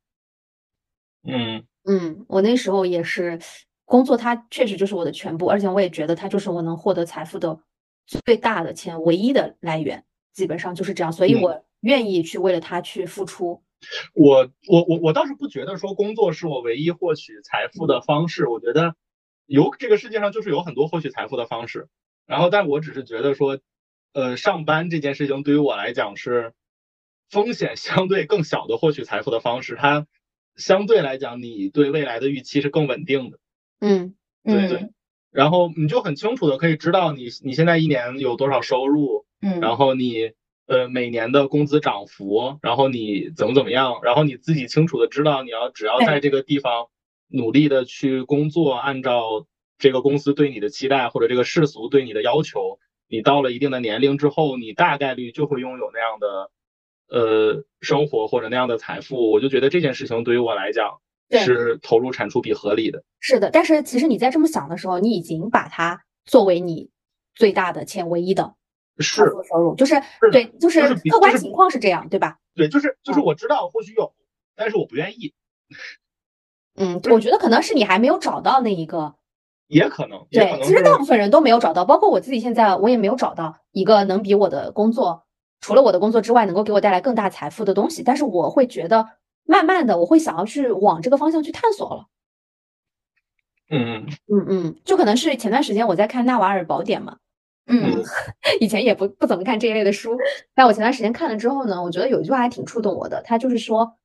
嗯嗯，我那时候也是。工作它确实就是我的全部，而且我也觉得它就是我能获得财富的最大的钱唯一的来源，基本上就是这样。所以我愿意去为了它去付出。我我我我倒是不觉得说工作是我唯一获取财富的方式，我觉得有这个世界上就是有很多获取财富的方式。然后，但我只是觉得说，呃，上班这件事情对于我来讲是风险相对更小的获取财富的方式，它相对来讲你对未来的预期是更稳定的。嗯，对对。然后你就很清楚的可以知道你你现在一年有多少收入，嗯，然后你。呃，每年的工资涨幅，然后你怎么怎么样，然后你自己清楚的知道，你要只要在这个地方努力的去工作，按照这个公司对你的期待或者这个世俗对你的要求，你到了一定的年龄之后，你大概率就会拥有那样的呃生活或者那样的财富。我就觉得这件事情对于我来讲是投入产出比合理的。是的，但是其实你在这么想的时候，你已经把它作为你最大的且唯一的。是收入，就是对，就是客观情况是这样，对吧？对，就是就是我知道或许有，但是我不愿意。嗯，我觉得可能是你还没有找到那一个，也可能。对，其实大部分人都没有找到，包括我自己，现在我也没有找到一个能比我的工作，除了我的工作之外，能够给我带来更大财富的东西。但是我会觉得，慢慢的，我会想要去往这个方向去探索了。嗯嗯嗯嗯，就可能是前段时间我在看《纳瓦尔宝典》嘛。嗯，以前也不不怎么看这一类的书，但我前段时间看了之后呢，我觉得有一句话还挺触动我的。他就是说，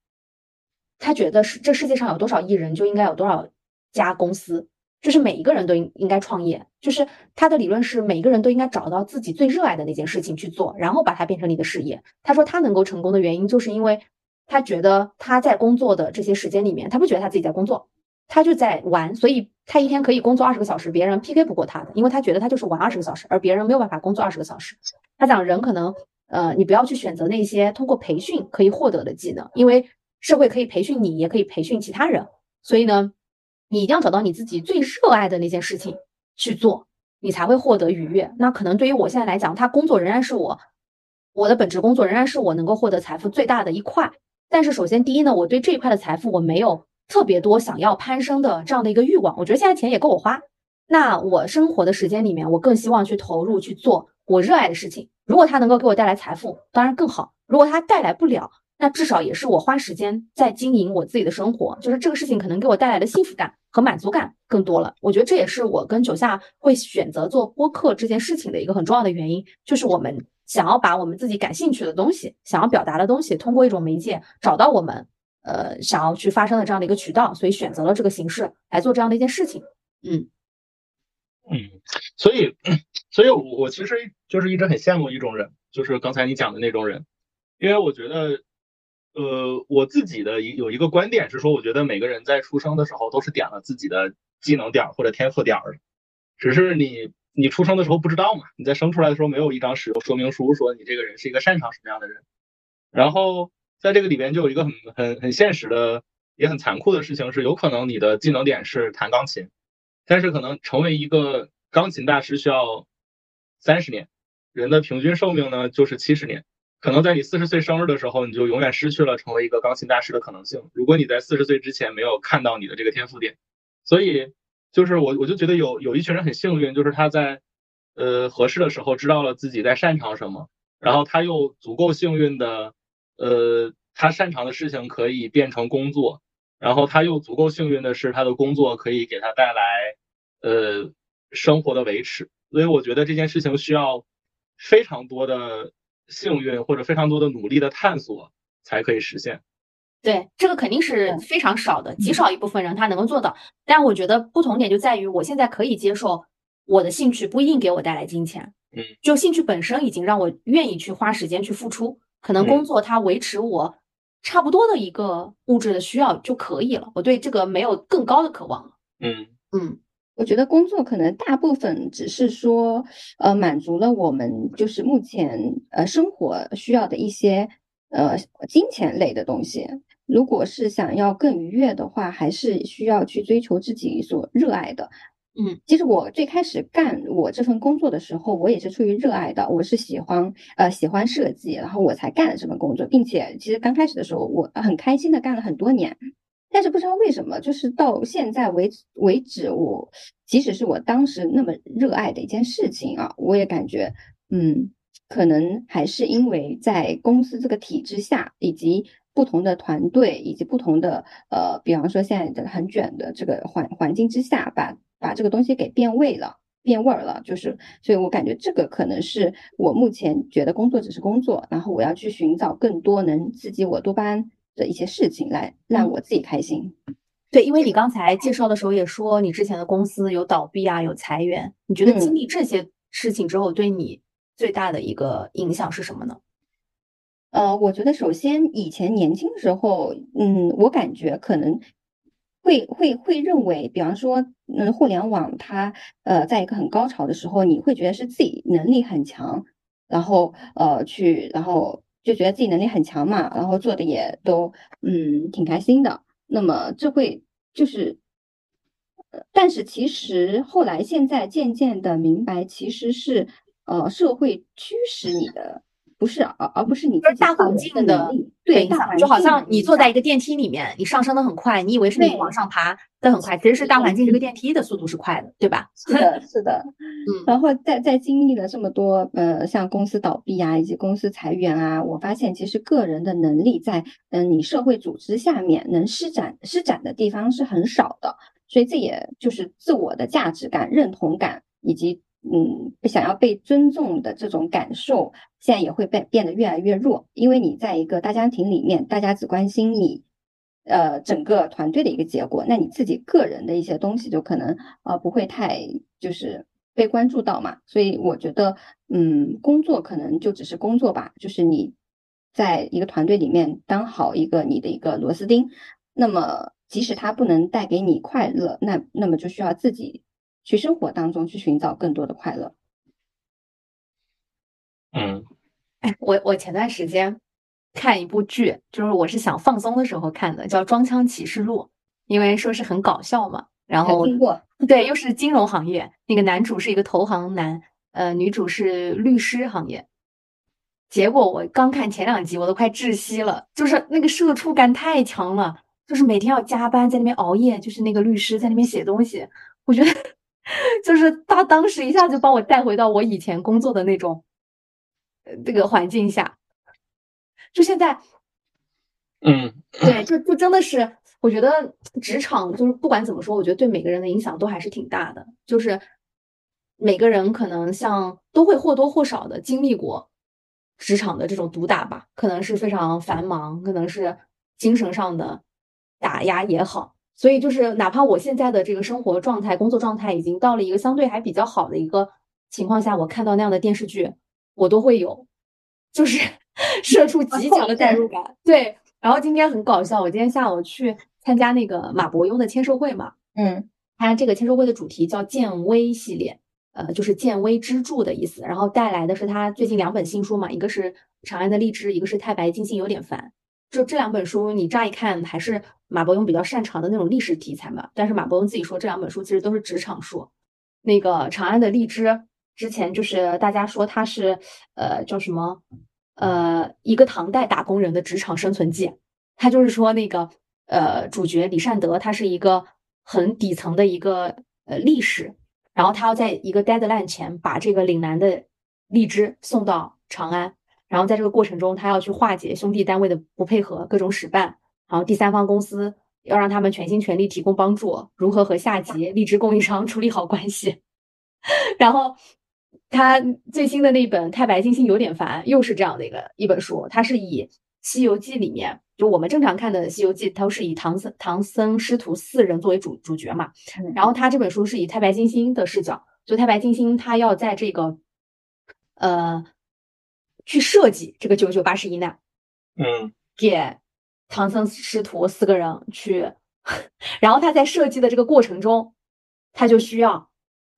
他觉得是这世界上有多少艺人，就应该有多少家公司，就是每一个人都应应该创业。就是他的理论是，每一个人都应该找到自己最热爱的那件事情去做，然后把它变成你的事业。他说他能够成功的原因，就是因为他觉得他在工作的这些时间里面，他不觉得他自己在工作。他就在玩，所以他一天可以工作二十个小时，别人 PK 不过他的，因为他觉得他就是玩二十个小时，而别人没有办法工作二十个小时。他讲人可能，呃，你不要去选择那些通过培训可以获得的技能，因为社会可以培训你，也可以培训其他人。所以呢，你一定要找到你自己最热爱的那件事情去做，你才会获得愉悦。那可能对于我现在来讲，他工作仍然是我我的本职工作，仍然是我能够获得财富最大的一块。但是首先第一呢，我对这一块的财富我没有。特别多想要攀升的这样的一个欲望，我觉得现在钱也够我花。那我生活的时间里面，我更希望去投入去做我热爱的事情。如果它能够给我带来财富，当然更好；如果它带来不了，那至少也是我花时间在经营我自己的生活，就是这个事情可能给我带来的幸福感和满足感更多了。我觉得这也是我跟九夏会选择做播客这件事情的一个很重要的原因，就是我们想要把我们自己感兴趣的东西、想要表达的东西，通过一种媒介找到我们。呃，想要去发生的这样的一个渠道，所以选择了这个形式来做这样的一件事情。嗯嗯，所以，所以我我其实就是一直很羡慕一种人，就是刚才你讲的那种人，因为我觉得，呃，我自己的一有一个观点是说，我觉得每个人在出生的时候都是点了自己的技能点或者天赋点的，只是你你出生的时候不知道嘛，你在生出来的时候没有一张使用说明书说你这个人是一个擅长什么样的人，然后。在这个里边就有一个很很很现实的也很残酷的事情是，有可能你的技能点是弹钢琴，但是可能成为一个钢琴大师需要三十年，人的平均寿命呢就是七十年，可能在你四十岁生日的时候，你就永远失去了成为一个钢琴大师的可能性。如果你在四十岁之前没有看到你的这个天赋点，所以就是我我就觉得有有一群人很幸运，就是他在呃合适的时候知道了自己在擅长什么，然后他又足够幸运的。呃，他擅长的事情可以变成工作，然后他又足够幸运的是，他的工作可以给他带来呃生活的维持。所以我觉得这件事情需要非常多的幸运或者非常多的努力的探索才可以实现。对，这个肯定是非常少的，极少一部分人他能够做到。但我觉得不同点就在于，我现在可以接受我的兴趣不一定给我带来金钱，嗯，就兴趣本身已经让我愿意去花时间去付出。可能工作它维持我差不多的一个物质的需要就可以了，我对这个没有更高的渴望了。嗯嗯，我觉得工作可能大部分只是说，呃，满足了我们就是目前呃生活需要的一些呃金钱类的东西。如果是想要更愉悦的话，还是需要去追求自己所热爱的。嗯，其实我最开始干我这份工作的时候，我也是出于热爱的，我是喜欢呃喜欢设计，然后我才干了这份工作，并且其实刚开始的时候我很开心的干了很多年，但是不知道为什么，就是到现在为止为止，我即使是我当时那么热爱的一件事情啊，我也感觉，嗯，可能还是因为在公司这个体制下，以及不同的团队，以及不同的呃，比方说现在的很卷的这个环环境之下，把把这个东西给变味了。变味儿了，就是，所以我感觉这个可能是我目前觉得工作只是工作，然后我要去寻找更多能刺激我多巴胺的一些事情来让我自己开心。对，因为你刚才介绍的时候也说你之前的公司有倒闭啊，有裁员，你觉得经历这些事情之后对你最大的一个影响是什么呢？呃，我觉得首先以前年轻的时候，嗯，我感觉可能。会会会认为，比方说，嗯，互联网它呃，在一个很高潮的时候，你会觉得是自己能力很强，然后呃去，然后就觉得自己能力很强嘛，然后做的也都嗯挺开心的。那么这会就是，但是其实后来现在渐渐的明白，其实是呃社会驱使你的。不是，而而不是你就是大环境的对，就好像你坐在一个电梯里面，你上升的很快，你以为是你往上爬的很快，其实是大环境这个电梯的速度是快的，对吧？是的，是的，嗯。然后在在经历了这么多，呃，像公司倒闭啊，以及公司裁员啊，我发现其实个人的能力在嗯你社会组织下面能施展施展的地方是很少的，所以这也就是自我的价值感、认同感以及。嗯，想要被尊重的这种感受，现在也会变变得越来越弱，因为你在一个大家庭里面，大家只关心你，呃，整个团队的一个结果，那你自己个人的一些东西就可能呃不会太就是被关注到嘛。所以我觉得，嗯，工作可能就只是工作吧，就是你在一个团队里面当好一个你的一个螺丝钉，那么即使它不能带给你快乐，那那么就需要自己。去生活当中去寻找更多的快乐。嗯，哎，我我前段时间看一部剧，就是我是想放松的时候看的，叫《装腔启示录》，因为说是很搞笑嘛。然后听过，对，又是金融行业，那个男主是一个投行男，呃，女主是律师行业。结果我刚看前两集，我都快窒息了，就是那个社畜感太强了，就是每天要加班在那边熬夜，就是那个律师在那边写东西，我觉得。就是他当时一下就把我带回到我以前工作的那种，呃，这个环境下。就现在，嗯，对，就就真的是，我觉得职场就是不管怎么说，我觉得对每个人的影响都还是挺大的。就是每个人可能像都会或多或少的经历过职场的这种毒打吧，可能是非常繁忙，可能是精神上的打压也好。所以就是，哪怕我现在的这个生活状态、工作状态已经到了一个相对还比较好的一个情况下，我看到那样的电视剧，我都会有，就是 射出极强的代入感。对，然后今天很搞笑，我今天下午去参加那个马伯庸的签售会嘛，嗯，他这个签售会的主题叫“建威系列”，呃，就是见微知著的意思。然后带来的是他最近两本新书嘛，一个是《长安的荔枝》，一个是《太白金星有点烦》。就这两本书，你乍一看还是马伯庸比较擅长的那种历史题材嘛。但是马伯庸自己说，这两本书其实都是职场书。那个《长安的荔枝》之前就是大家说他是呃叫什么呃一个唐代打工人的职场生存记。他就是说那个呃主角李善德，他是一个很底层的一个呃历史，然后他要在一个 deadline 前把这个岭南的荔枝送到长安。然后在这个过程中，他要去化解兄弟单位的不配合、各种使绊，然后第三方公司要让他们全心全力提供帮助，如何和下级荔枝供应商处理好关系。然后他最新的那本《太白金星有点烦》，又是这样的一个一本书，它是以《西游记》里面就我们正常看的《西游记》，都是以唐僧、唐僧师徒四人作为主主角嘛。然后他这本书是以太白金星的视角，就太白金星他要在这个呃。去设计这个九九八十一难，嗯，给唐僧师徒四个人去，然后他在设计的这个过程中，他就需要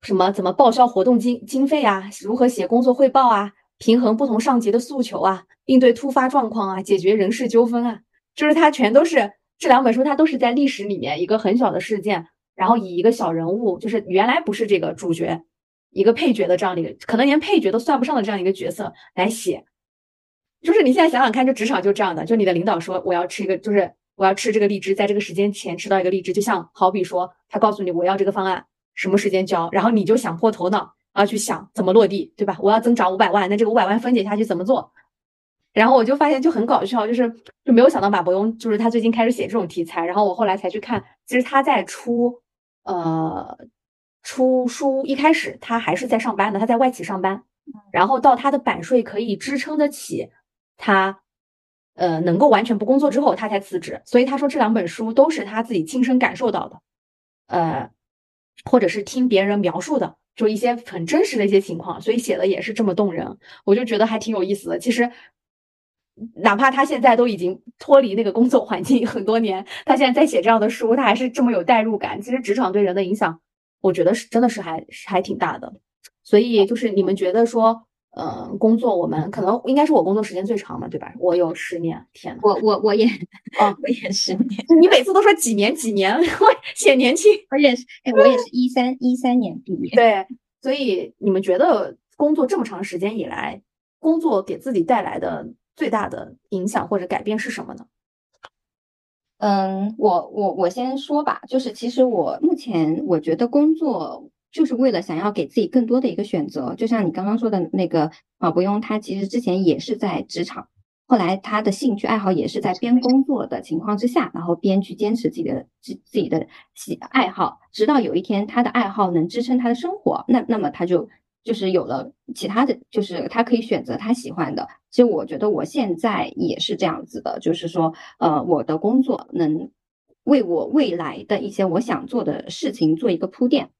什么怎么报销活动经经费啊，如何写工作汇报啊，平衡不同上级的诉求啊，应对突发状况啊，解决人事纠纷啊，就是他全都是这两本书，他都是在历史里面一个很小的事件，然后以一个小人物，就是原来不是这个主角。一个配角的这样的一个，可能连配角都算不上的这样一个角色来写，就是你现在想想看，就职场就这样的，就你的领导说我要吃一个，就是我要吃这个荔枝，在这个时间前吃到一个荔枝，就像好比说，他告诉你我要这个方案，什么时间交，然后你就想破头脑啊去想怎么落地，对吧？我要增长五百万，那这个五百万分解下去怎么做？然后我就发现就很搞笑，就是就没有想到马伯庸就是他最近开始写这种题材，然后我后来才去看，其实他在出呃出书一开始他还是在上班的，他在外企上班，然后到他的版税可以支撑得起他呃能够完全不工作之后，他才辞职。所以他说这两本书都是他自己亲身感受到的，呃，或者是听别人描述的，就一些很真实的一些情况，所以写的也是这么动人，我就觉得还挺有意思的。其实。哪怕他现在都已经脱离那个工作环境很多年，他现在在写这样的书，他还是这么有代入感。其实职场对人的影响，我觉得是真的是还还挺大的。所以就是你们觉得说，呃，工作我们可能应该是我工作时间最长嘛，对吧？我有十年，天呐，我我我也，哦，我也十年。你每次都说几年几年，我显年轻。我也是，哎，我也是一三一三年毕业。对，所以你们觉得工作这么长时间以来，工作给自己带来的？最大的影响或者改变是什么呢？嗯，我我我先说吧，就是其实我目前我觉得工作就是为了想要给自己更多的一个选择，就像你刚刚说的那个啊，不用他其实之前也是在职场，后来他的兴趣爱好也是在边工作的情况之下，然后边去坚持自己的自自己的喜爱好，直到有一天他的爱好能支撑他的生活，那那么他就。就是有了其他的就是他可以选择他喜欢的。其实我觉得我现在也是这样子的，就是说，呃，我的工作能为我未来的一些我想做的事情做一个铺垫。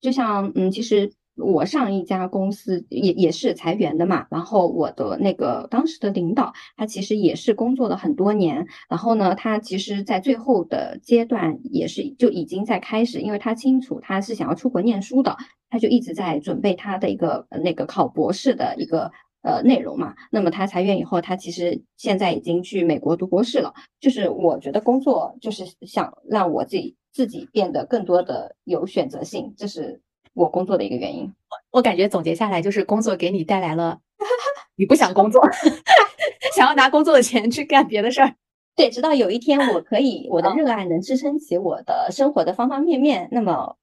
就像，嗯，其实。我上一家公司也也是裁员的嘛，然后我的那个当时的领导，他其实也是工作了很多年，然后呢，他其实在最后的阶段也是就已经在开始，因为他清楚他是想要出国念书的，他就一直在准备他的一个那个考博士的一个呃内容嘛。那么他裁员以后，他其实现在已经去美国读博士了。就是我觉得工作就是想让我自己自己变得更多的有选择性，这是。我工作的一个原因，我感觉总结下来就是工作给你带来了，你不想工作，想要拿工作的钱去干别的事儿。对，直到有一天我可以，我的热爱能支撑起我的生活的方方面面，那么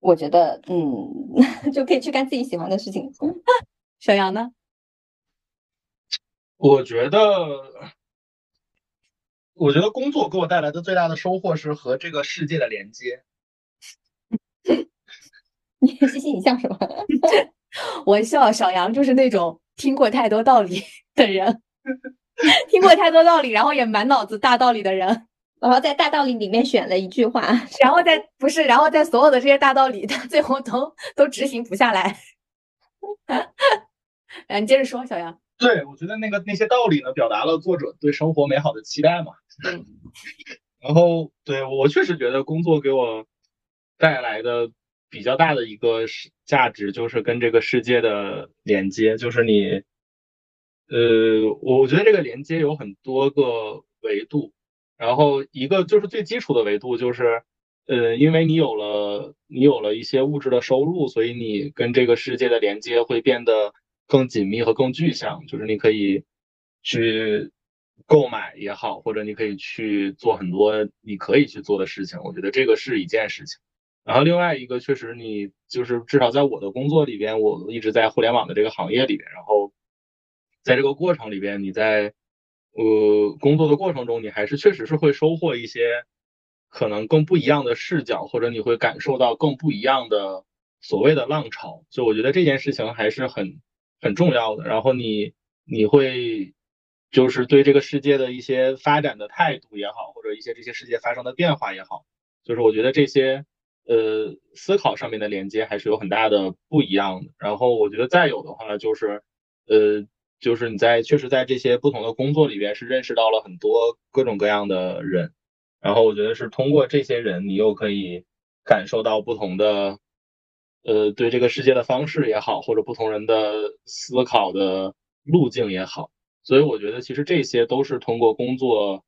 我觉得，嗯，就可以去干自己喜欢的事情。小杨呢？我觉得，我觉得工作给我带来的最大的收获是和这个世界的连接。西西，你笑什么？我笑小杨就是那种听过太多道理的人，听过太多道理，然后也满脑子大道理的人，然后在大道理里面选了一句话，然后在不是，然后在所有的这些大道理，他最后都都执行不下来。嗯，你接着说，小杨。对，我觉得那个那些道理呢，表达了作者对生活美好的期待嘛。嗯。然后，对我确实觉得工作给我带来的。比较大的一个价值就是跟这个世界的连接，就是你，呃，我觉得这个连接有很多个维度，然后一个就是最基础的维度就是，呃，因为你有了你有了一些物质的收入，所以你跟这个世界的连接会变得更紧密和更具象，就是你可以去购买也好，或者你可以去做很多你可以去做的事情，我觉得这个是一件事情。然后另外一个，确实你就是至少在我的工作里边，我一直在互联网的这个行业里边。然后在这个过程里边，你在呃工作的过程中，你还是确实是会收获一些可能更不一样的视角，或者你会感受到更不一样的所谓的浪潮。就我觉得这件事情还是很很重要的。然后你你会就是对这个世界的一些发展的态度也好，或者一些这些世界发生的变化也好，就是我觉得这些。呃，思考上面的连接还是有很大的不一样的。然后我觉得再有的话就是，呃，就是你在确实在这些不同的工作里边是认识到了很多各种各样的人。然后我觉得是通过这些人，你又可以感受到不同的，呃，对这个世界的方式也好，或者不同人的思考的路径也好。所以我觉得其实这些都是通过工作，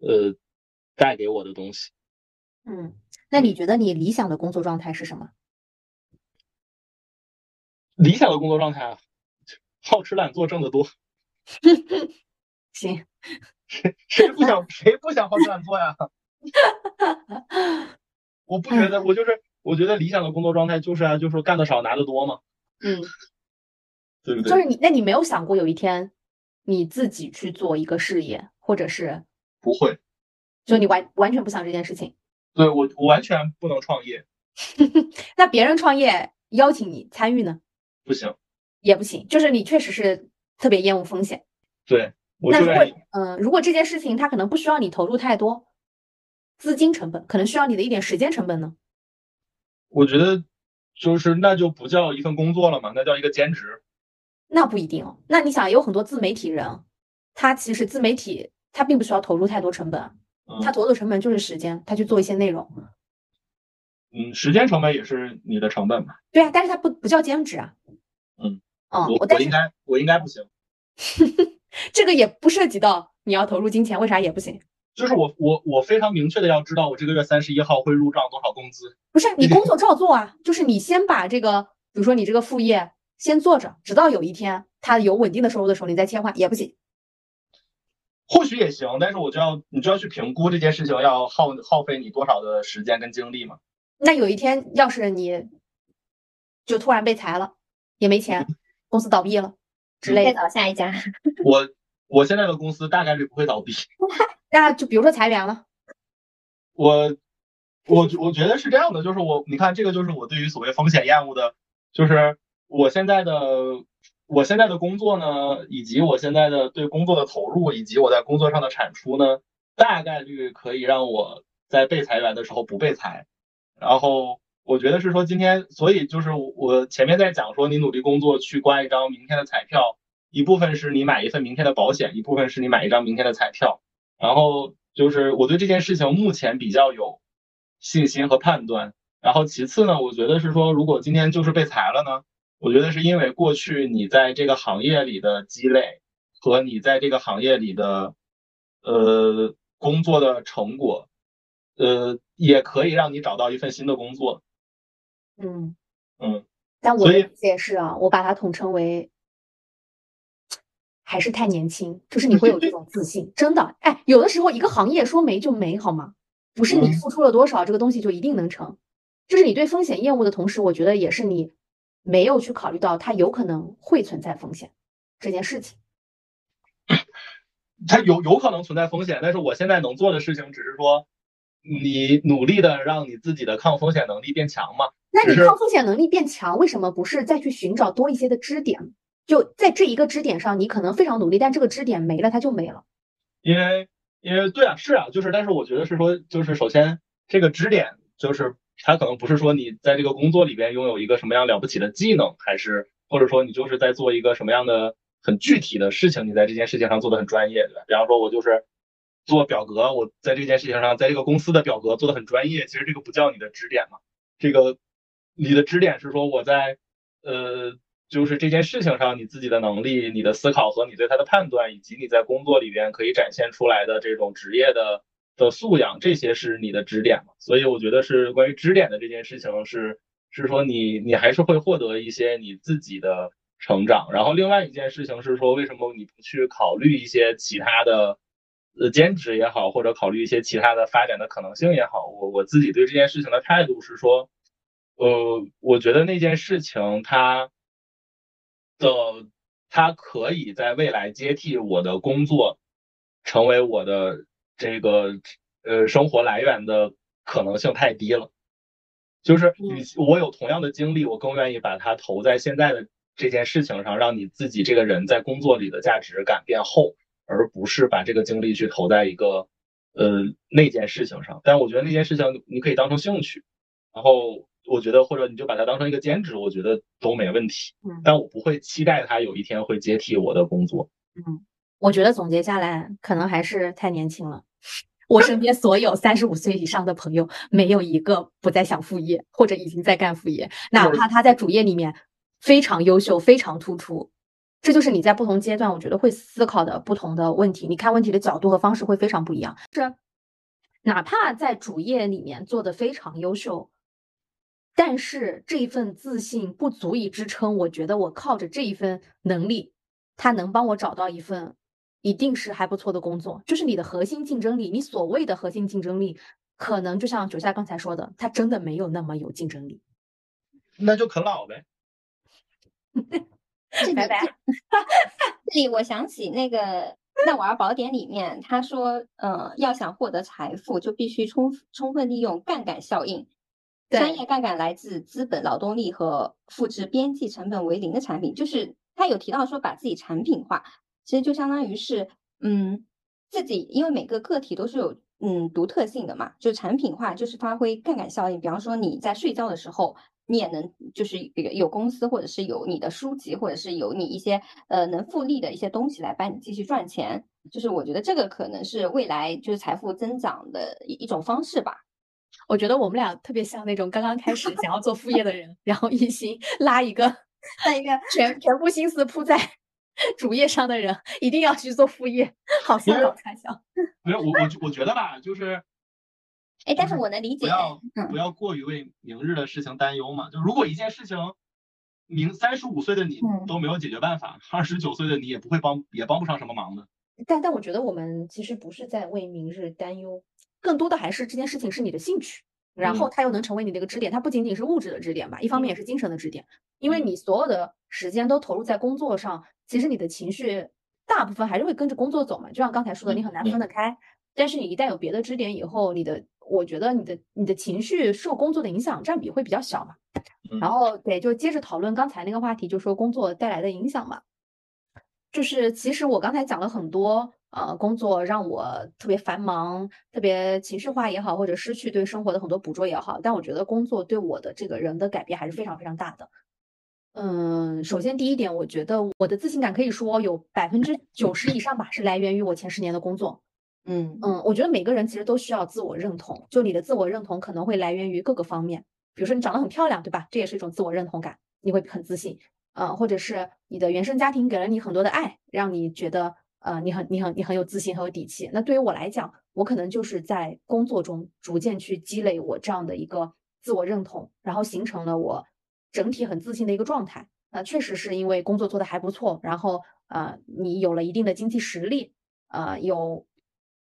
呃，带给我的东西。嗯。那你觉得你理想的工作状态是什么？理想的工作状态啊，好吃懒做，挣得多。行，谁谁不想谁不想好吃懒做呀？我不觉得，我就是我觉得理想的工作状态就是啊，就是干的少拿的多嘛，嗯，对不对？就是你，那你没有想过有一天你自己去做一个事业，或者是不会，就你完完全不想这件事情？对我我完全不能创业，那别人创业邀请你参与呢？不行，也不行，就是你确实是特别厌恶风险。对我那如果就愿意，嗯、如果这件事情它可能不需要你投入太多资金成本，可能需要你的一点时间成本呢？我觉得就是那就不叫一份工作了嘛，那叫一个兼职。那不一定哦。那你想，有很多自媒体人，他其实自媒体他并不需要投入太多成本，嗯他投入的成本就是时间，他去做一些内容。嗯，时间成本也是你的成本嘛。对啊，但是它不不叫兼职啊。嗯嗯，我我应该我应该不行，这个也不涉及到你要投入金钱，为啥也不行？就是我我我非常明确的要知道我这个月三十一号会入账多少工资。不是啊，你 工作照做啊，就是你先把这个，比如说你这个副业先做着，直到有一天它有稳定的收入的时候，你再切换也不行。或许也行，但是我就要你就要去评估这件事情要耗耗费你多少的时间跟精力嘛。那有一天要是你就突然被裁了，也没钱，公司倒闭了 之类再的，找下一家。我我现在的公司大概率不会倒闭，那就比如说裁员了，我我我觉得是这样的，就是我你看这个就是我对于所谓风险厌恶的，就是我现在的我现在的工作呢，以及我现在的对工作的投入，以及我在工作上的产出呢，大概率可以让我在被裁员的时候不被裁。然后我觉得是说今天，所以就是我前面在讲说，你努力工作去刮一张明天的彩票，一部分是你买一份明天的保险，一部分是你买一张明天的彩票。然后就是我对这件事情目前比较有信心和判断。然后其次呢，我觉得是说，如果今天就是被裁了呢，我觉得是因为过去你在这个行业里的积累和你在这个行业里的呃工作的成果，呃，也可以让你找到一份新的工作。嗯嗯，但我的理解是啊，我把它统称为还是太年轻，就是你会有这种自信，真的，哎，有的时候一个行业说没就没，好吗？不是你嗯付出了多少，这个东西就一定能成。就是你对风险厌恶的同时，我觉得也是你没有去考虑到它有可能会存在风险这件事情。它有有可能存在风险，但是我现在能做的事情只是说，你努力的让你自己的抗风险能力变强嘛。那你抗风险能力变强，为什么不是再去寻找多一些的支点？就在这一个支点上，你可能非常努力，但这个支点没了，它就没了。因为因为对啊，是啊，就是，但是我觉得是说，就是首先这个支点，就是它可能不是说你在这个工作里边拥有一个什么样了不起的技能，还是或者说你就是在做一个什么样的很具体的事情，你在这件事情上做的很专业，对吧？比方说，我就是做表格，我在这件事情上，在这个公司的表格做的很专业，其实这个不叫你的支点嘛，这个你的支点是说我在呃。就是这件事情上，你自己的能力、你的思考和你对它的判断，以及你在工作里边可以展现出来的这种职业的的素养，这些是你的支点嘛？所以我觉得是关于支点的这件事情是是说你你还是会获得一些你自己的成长。然后另外一件事情是说，为什么你不去考虑一些其他的呃兼职也好，或者考虑一些其他的发展的可能性也好？我我自己对这件事情的态度是说，呃，我觉得那件事情它。的，它可以在未来接替我的工作，成为我的这个呃生活来源的可能性太低了。就是与其我有同样的经历，我更愿意把它投在现在的这件事情上，让你自己这个人在工作里的价值感变厚，而不是把这个精力去投在一个呃那件事情上。但我觉得那件事情你可以当成兴趣，然后。我觉得，或者你就把它当成一个兼职，我觉得都没问题。嗯，但我不会期待它有一天会接替我的工作。嗯，我觉得总结下来，可能还是太年轻了。我身边所有三十五岁以上的朋友，没有一个不在想副业，或者已经在干副业，哪怕他在主业里面非常优秀、非常突出。这就是你在不同阶段，我觉得会思考的不同的问题，你看问题的角度和方式会非常不一样。是，哪怕在主业里面做的非常优秀。但是这一份自信不足以支撑，我觉得我靠着这一份能力，他能帮我找到一份一定是还不错的工作，就是你的核心竞争力。你所谓的核心竞争力，可能就像九夏刚才说的，它真的没有那么有竞争力。那就啃老呗。拜拜。这里我想起那个《那我儿宝典》里面，他说，呃，要想获得财富，就必须充充分利用杠杆效应。商业杠杆来自资本、劳动力和复制边际成本为零的产品。就是他有提到说，把自己产品化，其实就相当于是，嗯，自己因为每个个体都是有嗯独特性的嘛，就产品化就是发挥杠杆效应。比方说你在睡觉的时候。你也能就是有公司，或者是有你的书籍，或者是有你一些呃能复利的一些东西来帮你继续赚钱。就是我觉得这个可能是未来就是财富增长的一一种方式吧。我觉得我们俩特别像那种刚刚开始想要做副业的人，然后一心拉一个 拉一个全全部心思扑在 主业上的人，一定要去做副业，好像好开笑。没有我我我觉得吧，就是。哎，但是我能理解，不要不要过于为明日的事情担忧嘛。就如果一件事情，明三十五岁的你都没有解决办法，二十九岁的你也不会帮，也帮不上什么忙的。但但我觉得我们其实不是在为明日担忧，更多的还是这件事情是你的兴趣，然后它又能成为你的一个支点。它不仅仅是物质的支点吧，一方面也是精神的支点。因为你所有的时间都投入在工作上，其实你的情绪大部分还是会跟着工作走嘛。就像刚才说的，你很难分得开。但是你一旦有别的支点以后，你的。我觉得你的你的情绪受工作的影响占比会比较小嘛，然后对，就接着讨论刚才那个话题，就说工作带来的影响嘛，就是其实我刚才讲了很多，呃，工作让我特别繁忙，特别情绪化也好，或者失去对生活的很多捕捉也好，但我觉得工作对我的这个人的改变还是非常非常大的。嗯，首先第一点，我觉得我的自信感可以说有百分之九十以上吧，是来源于我前十年的工作。嗯嗯，我觉得每个人其实都需要自我认同，就你的自我认同可能会来源于各个方面，比如说你长得很漂亮，对吧？这也是一种自我认同感，你会很自信，嗯，或者是你的原生家庭给了你很多的爱，让你觉得呃你很你很你很有自信，很有底气。那对于我来讲，我可能就是在工作中逐渐去积累我这样的一个自我认同，然后形成了我整体很自信的一个状态。那确实是因为工作做得还不错，然后呃你有了一定的经济实力，呃有。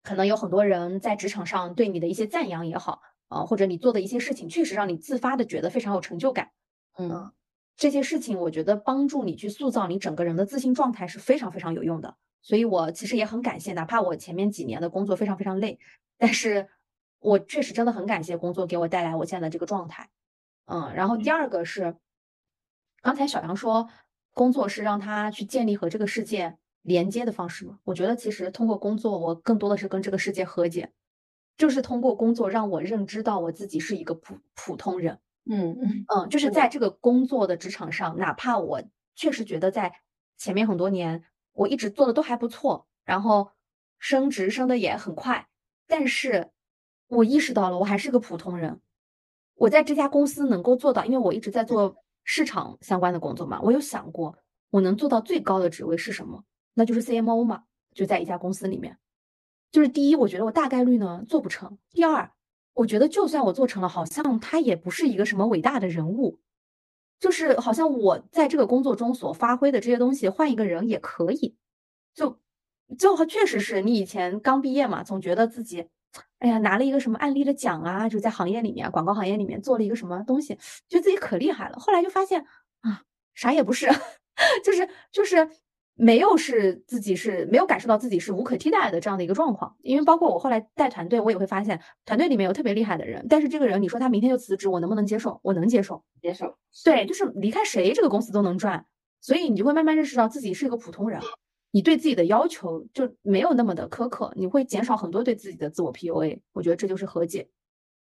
可能有很多人在职场上对你的一些赞扬也好，啊，或者你做的一些事情确实让你自发的觉得非常有成就感，嗯，这些事情我觉得帮助你去塑造你整个人的自信状态是非常非常有用的。所以我其实也很感谢，哪怕我前面几年的工作非常非常累，但是我确实真的很感谢工作给我带来我现在的这个状态，嗯，然后第二个是，刚才小杨说工作是让他去建立和这个世界。连接的方式嘛？我觉得其实通过工作，我更多的是跟这个世界和解，就是通过工作让我认知到我自己是一个普普通人。嗯嗯嗯，就是在这个工作的职场上，哪怕我确实觉得在前面很多年我一直做的都还不错，然后升职升的也很快，但是我意识到了我还是个普通人。我在这家公司能够做到，因为我一直在做市场相关的工作嘛，我有想过我能做到最高的职位是什么。那就是 CMO 嘛，就在一家公司里面。就是第一，我觉得我大概率呢做不成；第二，我觉得就算我做成了，好像他也不是一个什么伟大的人物，就是好像我在这个工作中所发挥的这些东西，换一个人也可以。就就确实是你以前刚毕业嘛，总觉得自己，哎呀，拿了一个什么案例的奖啊，就在行业里面，广告行业里面做了一个什么东西，觉得自己可厉害了。后来就发现啊，啥也不是，就 是就是。没有是自己是没有感受到自己是无可替代的这样的一个状况，因为包括我后来带团队，我也会发现团队里面有特别厉害的人，但是这个人你说他明天就辞职，我能不能接受？我能接受，接受。对，就是离开谁这个公司都能赚，所以你就会慢慢认识到自己是一个普通人，你对自己的要求就没有那么的苛刻，你会减少很多对自己的自我 PUA，我觉得这就是和解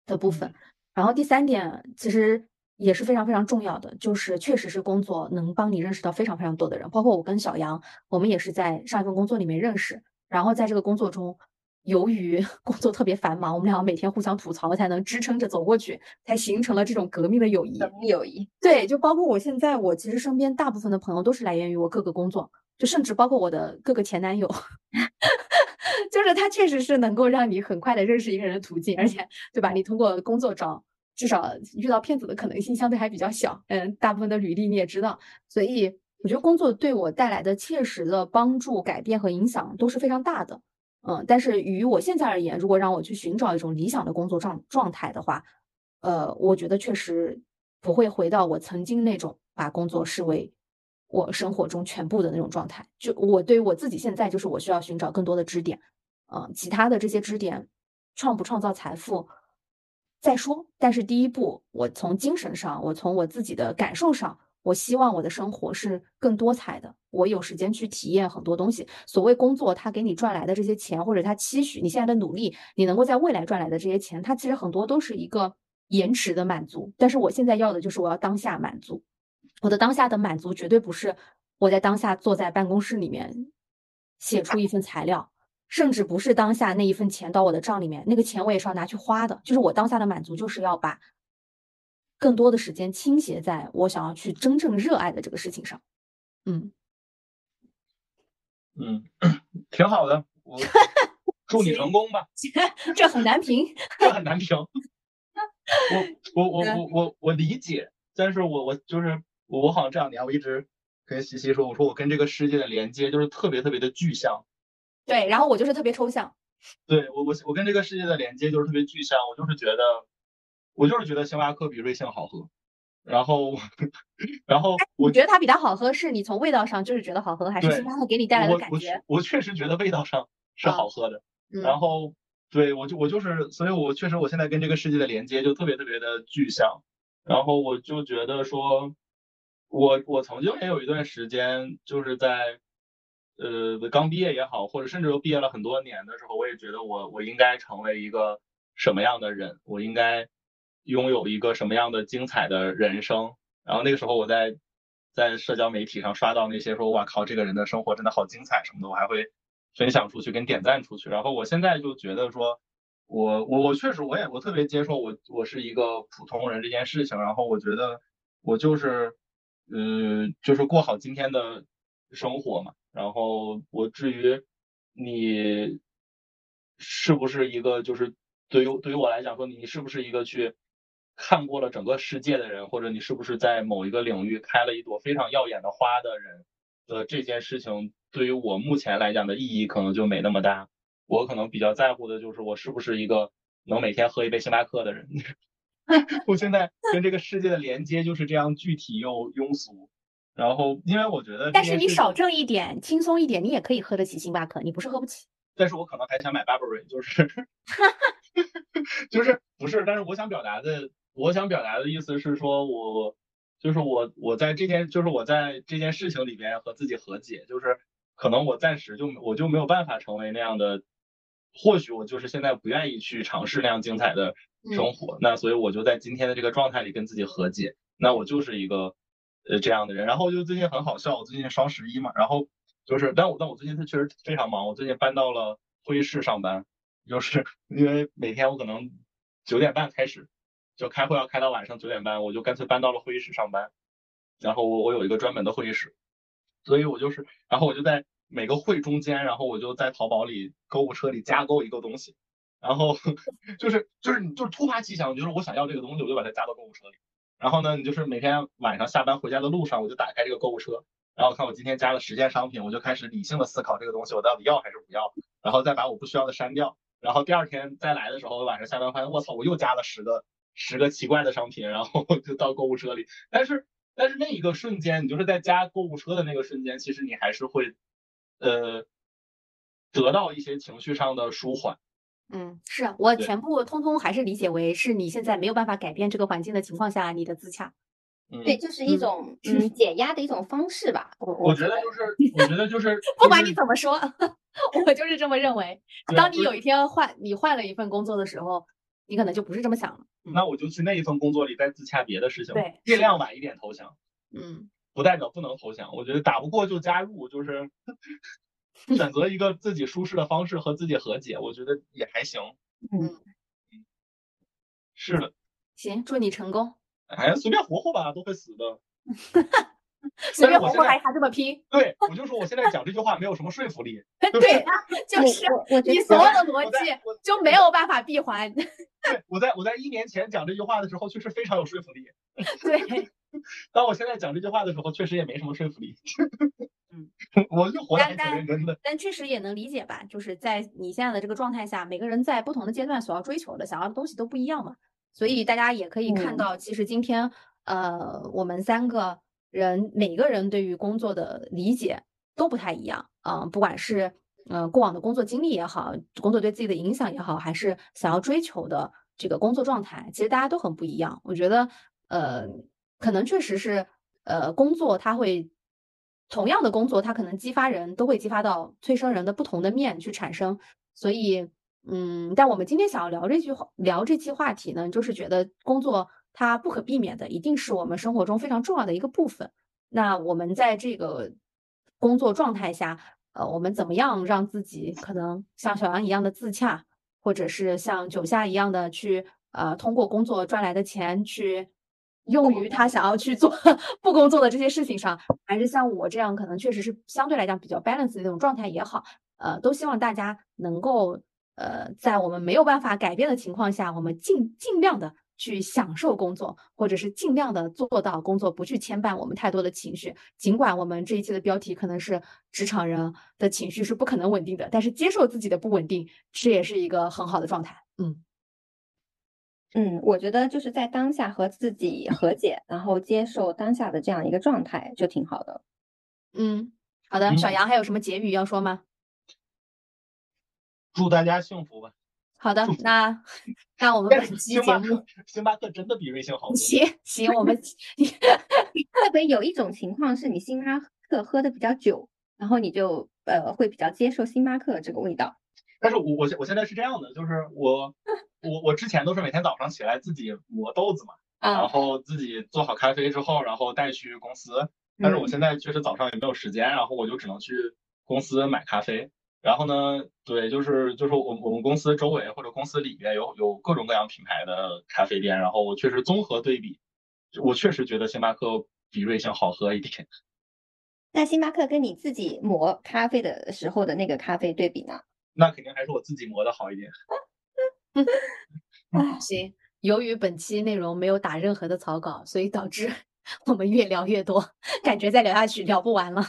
的部分。然后第三点，其实。也是非常非常重要的，就是确实是工作能帮你认识到非常非常多的人，包括我跟小杨，我们也是在上一份工作里面认识，然后在这个工作中，由于 工作特别繁忙，我们俩每天互相吐槽，才能支撑着走过去，才形成了这种革命的友谊。革命友谊，对，就包括我现在，我其实身边大部分的朋友都是来源于我各个工作，就甚至包括我的各个前男友，就是他确实是能够让你很快的认识一个人的途径，而且，对吧？你通过工作找。至少遇到骗子的可能性相对还比较小，嗯，大部分的履历你也知道，所以我觉得工作对我带来的切实的帮助、改变和影响都是非常大的。嗯，但是于我现在而言，如果让我去寻找一种理想的工作状状态的话，呃，我觉得确实不会回到我曾经那种把工作视为我生活中全部的那种状态。就我对于我自己现在，就是我需要寻找更多的支点，嗯，其他的这些支点创不创造财富再说。但是第一步，我从精神上，我从我自己的感受上。我希望我的生活是更多彩的，我有时间去体验很多东西。所谓工作，他给你赚来的这些钱，或者他期许你现在的努力，你能够在未来赚来的这些钱，它其实很多都是一个延迟的满足。但是我现在要的就是我要当下满足，我的当下的满足绝对不是我在当下坐在办公室里面写出一份材料，甚至不是当下那一份钱到我的账里面，那个钱我也是要拿去花的。就是我当下的满足，就是要把。更多的时间倾斜在我想要去真正热爱的这个事情上，嗯嗯，挺好的，我 祝你成功吧。这很难评，这很难评。我我我我我我理解，但是我我就是我好像这两年我一直跟西西说，我说我跟这个世界的连接就是特别特别的具象。对，然后我就是特别抽象。对我我我跟这个世界的连接就是特别具象，我就是觉得。我就是觉得星巴克比瑞幸好喝，然后，然后我觉得它比它好喝，是你从味道上就是觉得好喝，还是星巴克给你带来的感觉？我确实觉得味道上是好喝的，然后对我就我就是，所以我确实我现在跟这个世界的连接就特别特别的具象，然后我就觉得说，我我曾经也有一段时间就是在，呃，刚毕业也好，或者甚至都毕业了很多年的时候，我也觉得我我应该成为一个什么样的人，我应该。拥有一个什么样的精彩的人生？然后那个时候我在在社交媒体上刷到那些说哇靠这个人的生活真的好精彩什么的，我还会分享出去跟点赞出去。然后我现在就觉得说，我我我确实我也我特别接受我我是一个普通人这件事情。然后我觉得我就是嗯就是过好今天的生活嘛。然后我至于你是不是一个就是对于对于我来讲说你是不是一个去。看过了整个世界的人，或者你是不是在某一个领域开了一朵非常耀眼的花的人的这件事情，对于我目前来讲的意义可能就没那么大。我可能比较在乎的就是我是不是一个能每天喝一杯星巴克的人。我现在跟这个世界的连接就是这样具体又庸俗。然后，因为我觉得，但是你少挣一点，轻松一点，你也可以喝得起星巴克。你不是喝不起，但是我可能还想买 Burberry，就是，就是不是？但是我想表达的。我想表达的意思是说，我就是我，我在这件，就是我在这件事情里边和自己和解，就是可能我暂时就我就没有办法成为那样的，或许我就是现在不愿意去尝试那样精彩的生活，那所以我就在今天的这个状态里跟自己和解，那我就是一个呃这样的人。然后就最近很好笑，我最近双十一嘛，然后就是，但我但我最近是确实非常忙，我最近搬到了会议室上班，就是因为每天我可能九点半开始。就开会要开到晚上九点半，我就干脆搬到了会议室上班。然后我我有一个专门的会议室，所以我就是，然后我就在每个会中间，然后我就在淘宝里购物车里加购一个东西，然后 就是就是你就是突发奇想，就是我想要这个东西，我就把它加到购物车里。然后呢，你就是每天晚上下班回家的路上，我就打开这个购物车，然后看我今天加了十件商品，我就开始理性的思考这个东西我到底要还是不要，然后再把我不需要的删掉。然后第二天再来的时候，晚上下班发现我操，我又加了十个。十个奇怪的商品，然后就到购物车里。但是，但是那一个瞬间，你就是在加购物车的那个瞬间，其实你还是会，呃，得到一些情绪上的舒缓。嗯，是我全部通通还是理解为是你现在没有办法改变这个环境的情况下，你的自洽。对，就是一种嗯减压的一种方式吧。我我觉得就是，我觉得就是 不管你怎么说，我就是这么认为。当你有一天换你换了一份工作的时候。你可能就不是这么想了，那我就去那一份工作里再自洽别的事情，对，尽量晚一点投降，嗯，不代表不能投降，我觉得打不过就加入，就是选择一个自己舒适的方式和自己和解，我觉得也还行，嗯，是的，行，祝你成功，哎，随便活活吧，都会死的。随便活活还还这么拼？对，我就说我现在讲这句话没有什么说服力。对，就是你所有的逻辑就没有办法闭环。对，我在我在一年前讲这句话的时候，确实非常有说服力。对，当我现在讲这句话的时候，确实也没什么说服力。嗯，我就活得还挺但认真的。但确实也能理解吧，就是在你现在的这个状态下，每个人在不同的阶段所要追求的、想要的东西都不一样嘛。所以大家也可以看嗯到，其实今天，呃，我们三个人每个人对于工作的理解都不太一样啊、不管是呃过往的工作经历也好，工作对自己的影响也好，还是想要追求的这个工作状态，其实大家都很不一样。我觉得，呃，可能确实是，呃，工作它会同样的工作，它可能激发人都会激发到催生人的不同的面去产生，所以。嗯，但我们今天想要聊这句话，聊这期话题呢，就是觉得工作它不可避免的，一定是我们生活中非常重要的一个部分。那我们在这个工作状态下，呃，我们怎么样让自己可能像小杨一样的自洽，或者是像九夏一样的去呃，通过工作赚来的钱去用于他想要去做不工作的这些事情上，还是像我这样可能确实是相对来讲比较 balance 的那种状态也好，呃，都希望大家能够。呃，在我们没有办法改变的情况下，我们尽尽量的去享受工作，或者是尽量的做到工作不去牵绊我们太多的情绪。尽管我们这一期的标题可能是职场人的情绪是不可能稳定的，但是接受自己的不稳定，这也是一个很好的状态。嗯嗯，我觉得就是在当下和自己和解，然后接受当下的这样一个状态，就挺好的。嗯，好的，小嗯杨还有什么结语要说吗？祝大家幸福吧！好的那 那我们但本期是星巴节目克，星巴克真的比瑞幸好 喝。行行，我们会不会有一种情况是你星巴克喝的比较久，然后你就呃会比较接受星巴克这个味道？但是我我现我现在是这样的，就是我我我之前都是每天早上起来自己磨豆子嘛，然啊，后自己做好咖啡之后，然后带去公司。但是我嗯现在确实早上也没有时间，然后我就只能去公司买咖啡。然后呢，对，就是就是我我们公司周围或者公司里边有有各种各样品牌的咖啡店，然后我确实综合对比，我确实觉得星巴克比瑞幸好喝一点。那星巴克跟你自己磨咖啡的时候的那个咖啡对比呢？那肯定还是我自己磨的好一点。行，由于本期内容没有打任何的草稿，所以导致我们越聊越多，感觉再聊下去聊不完了。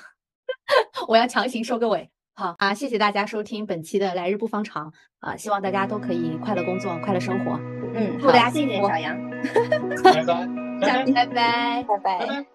我要强行收个尾。好啊，谢谢大家收听本期的来日不方长啊，希望大家都可以快乐工作，快乐生活。嗯，祝大家好谢幸福谢小杨，拜拜，拜拜，拜拜。拜拜拜拜。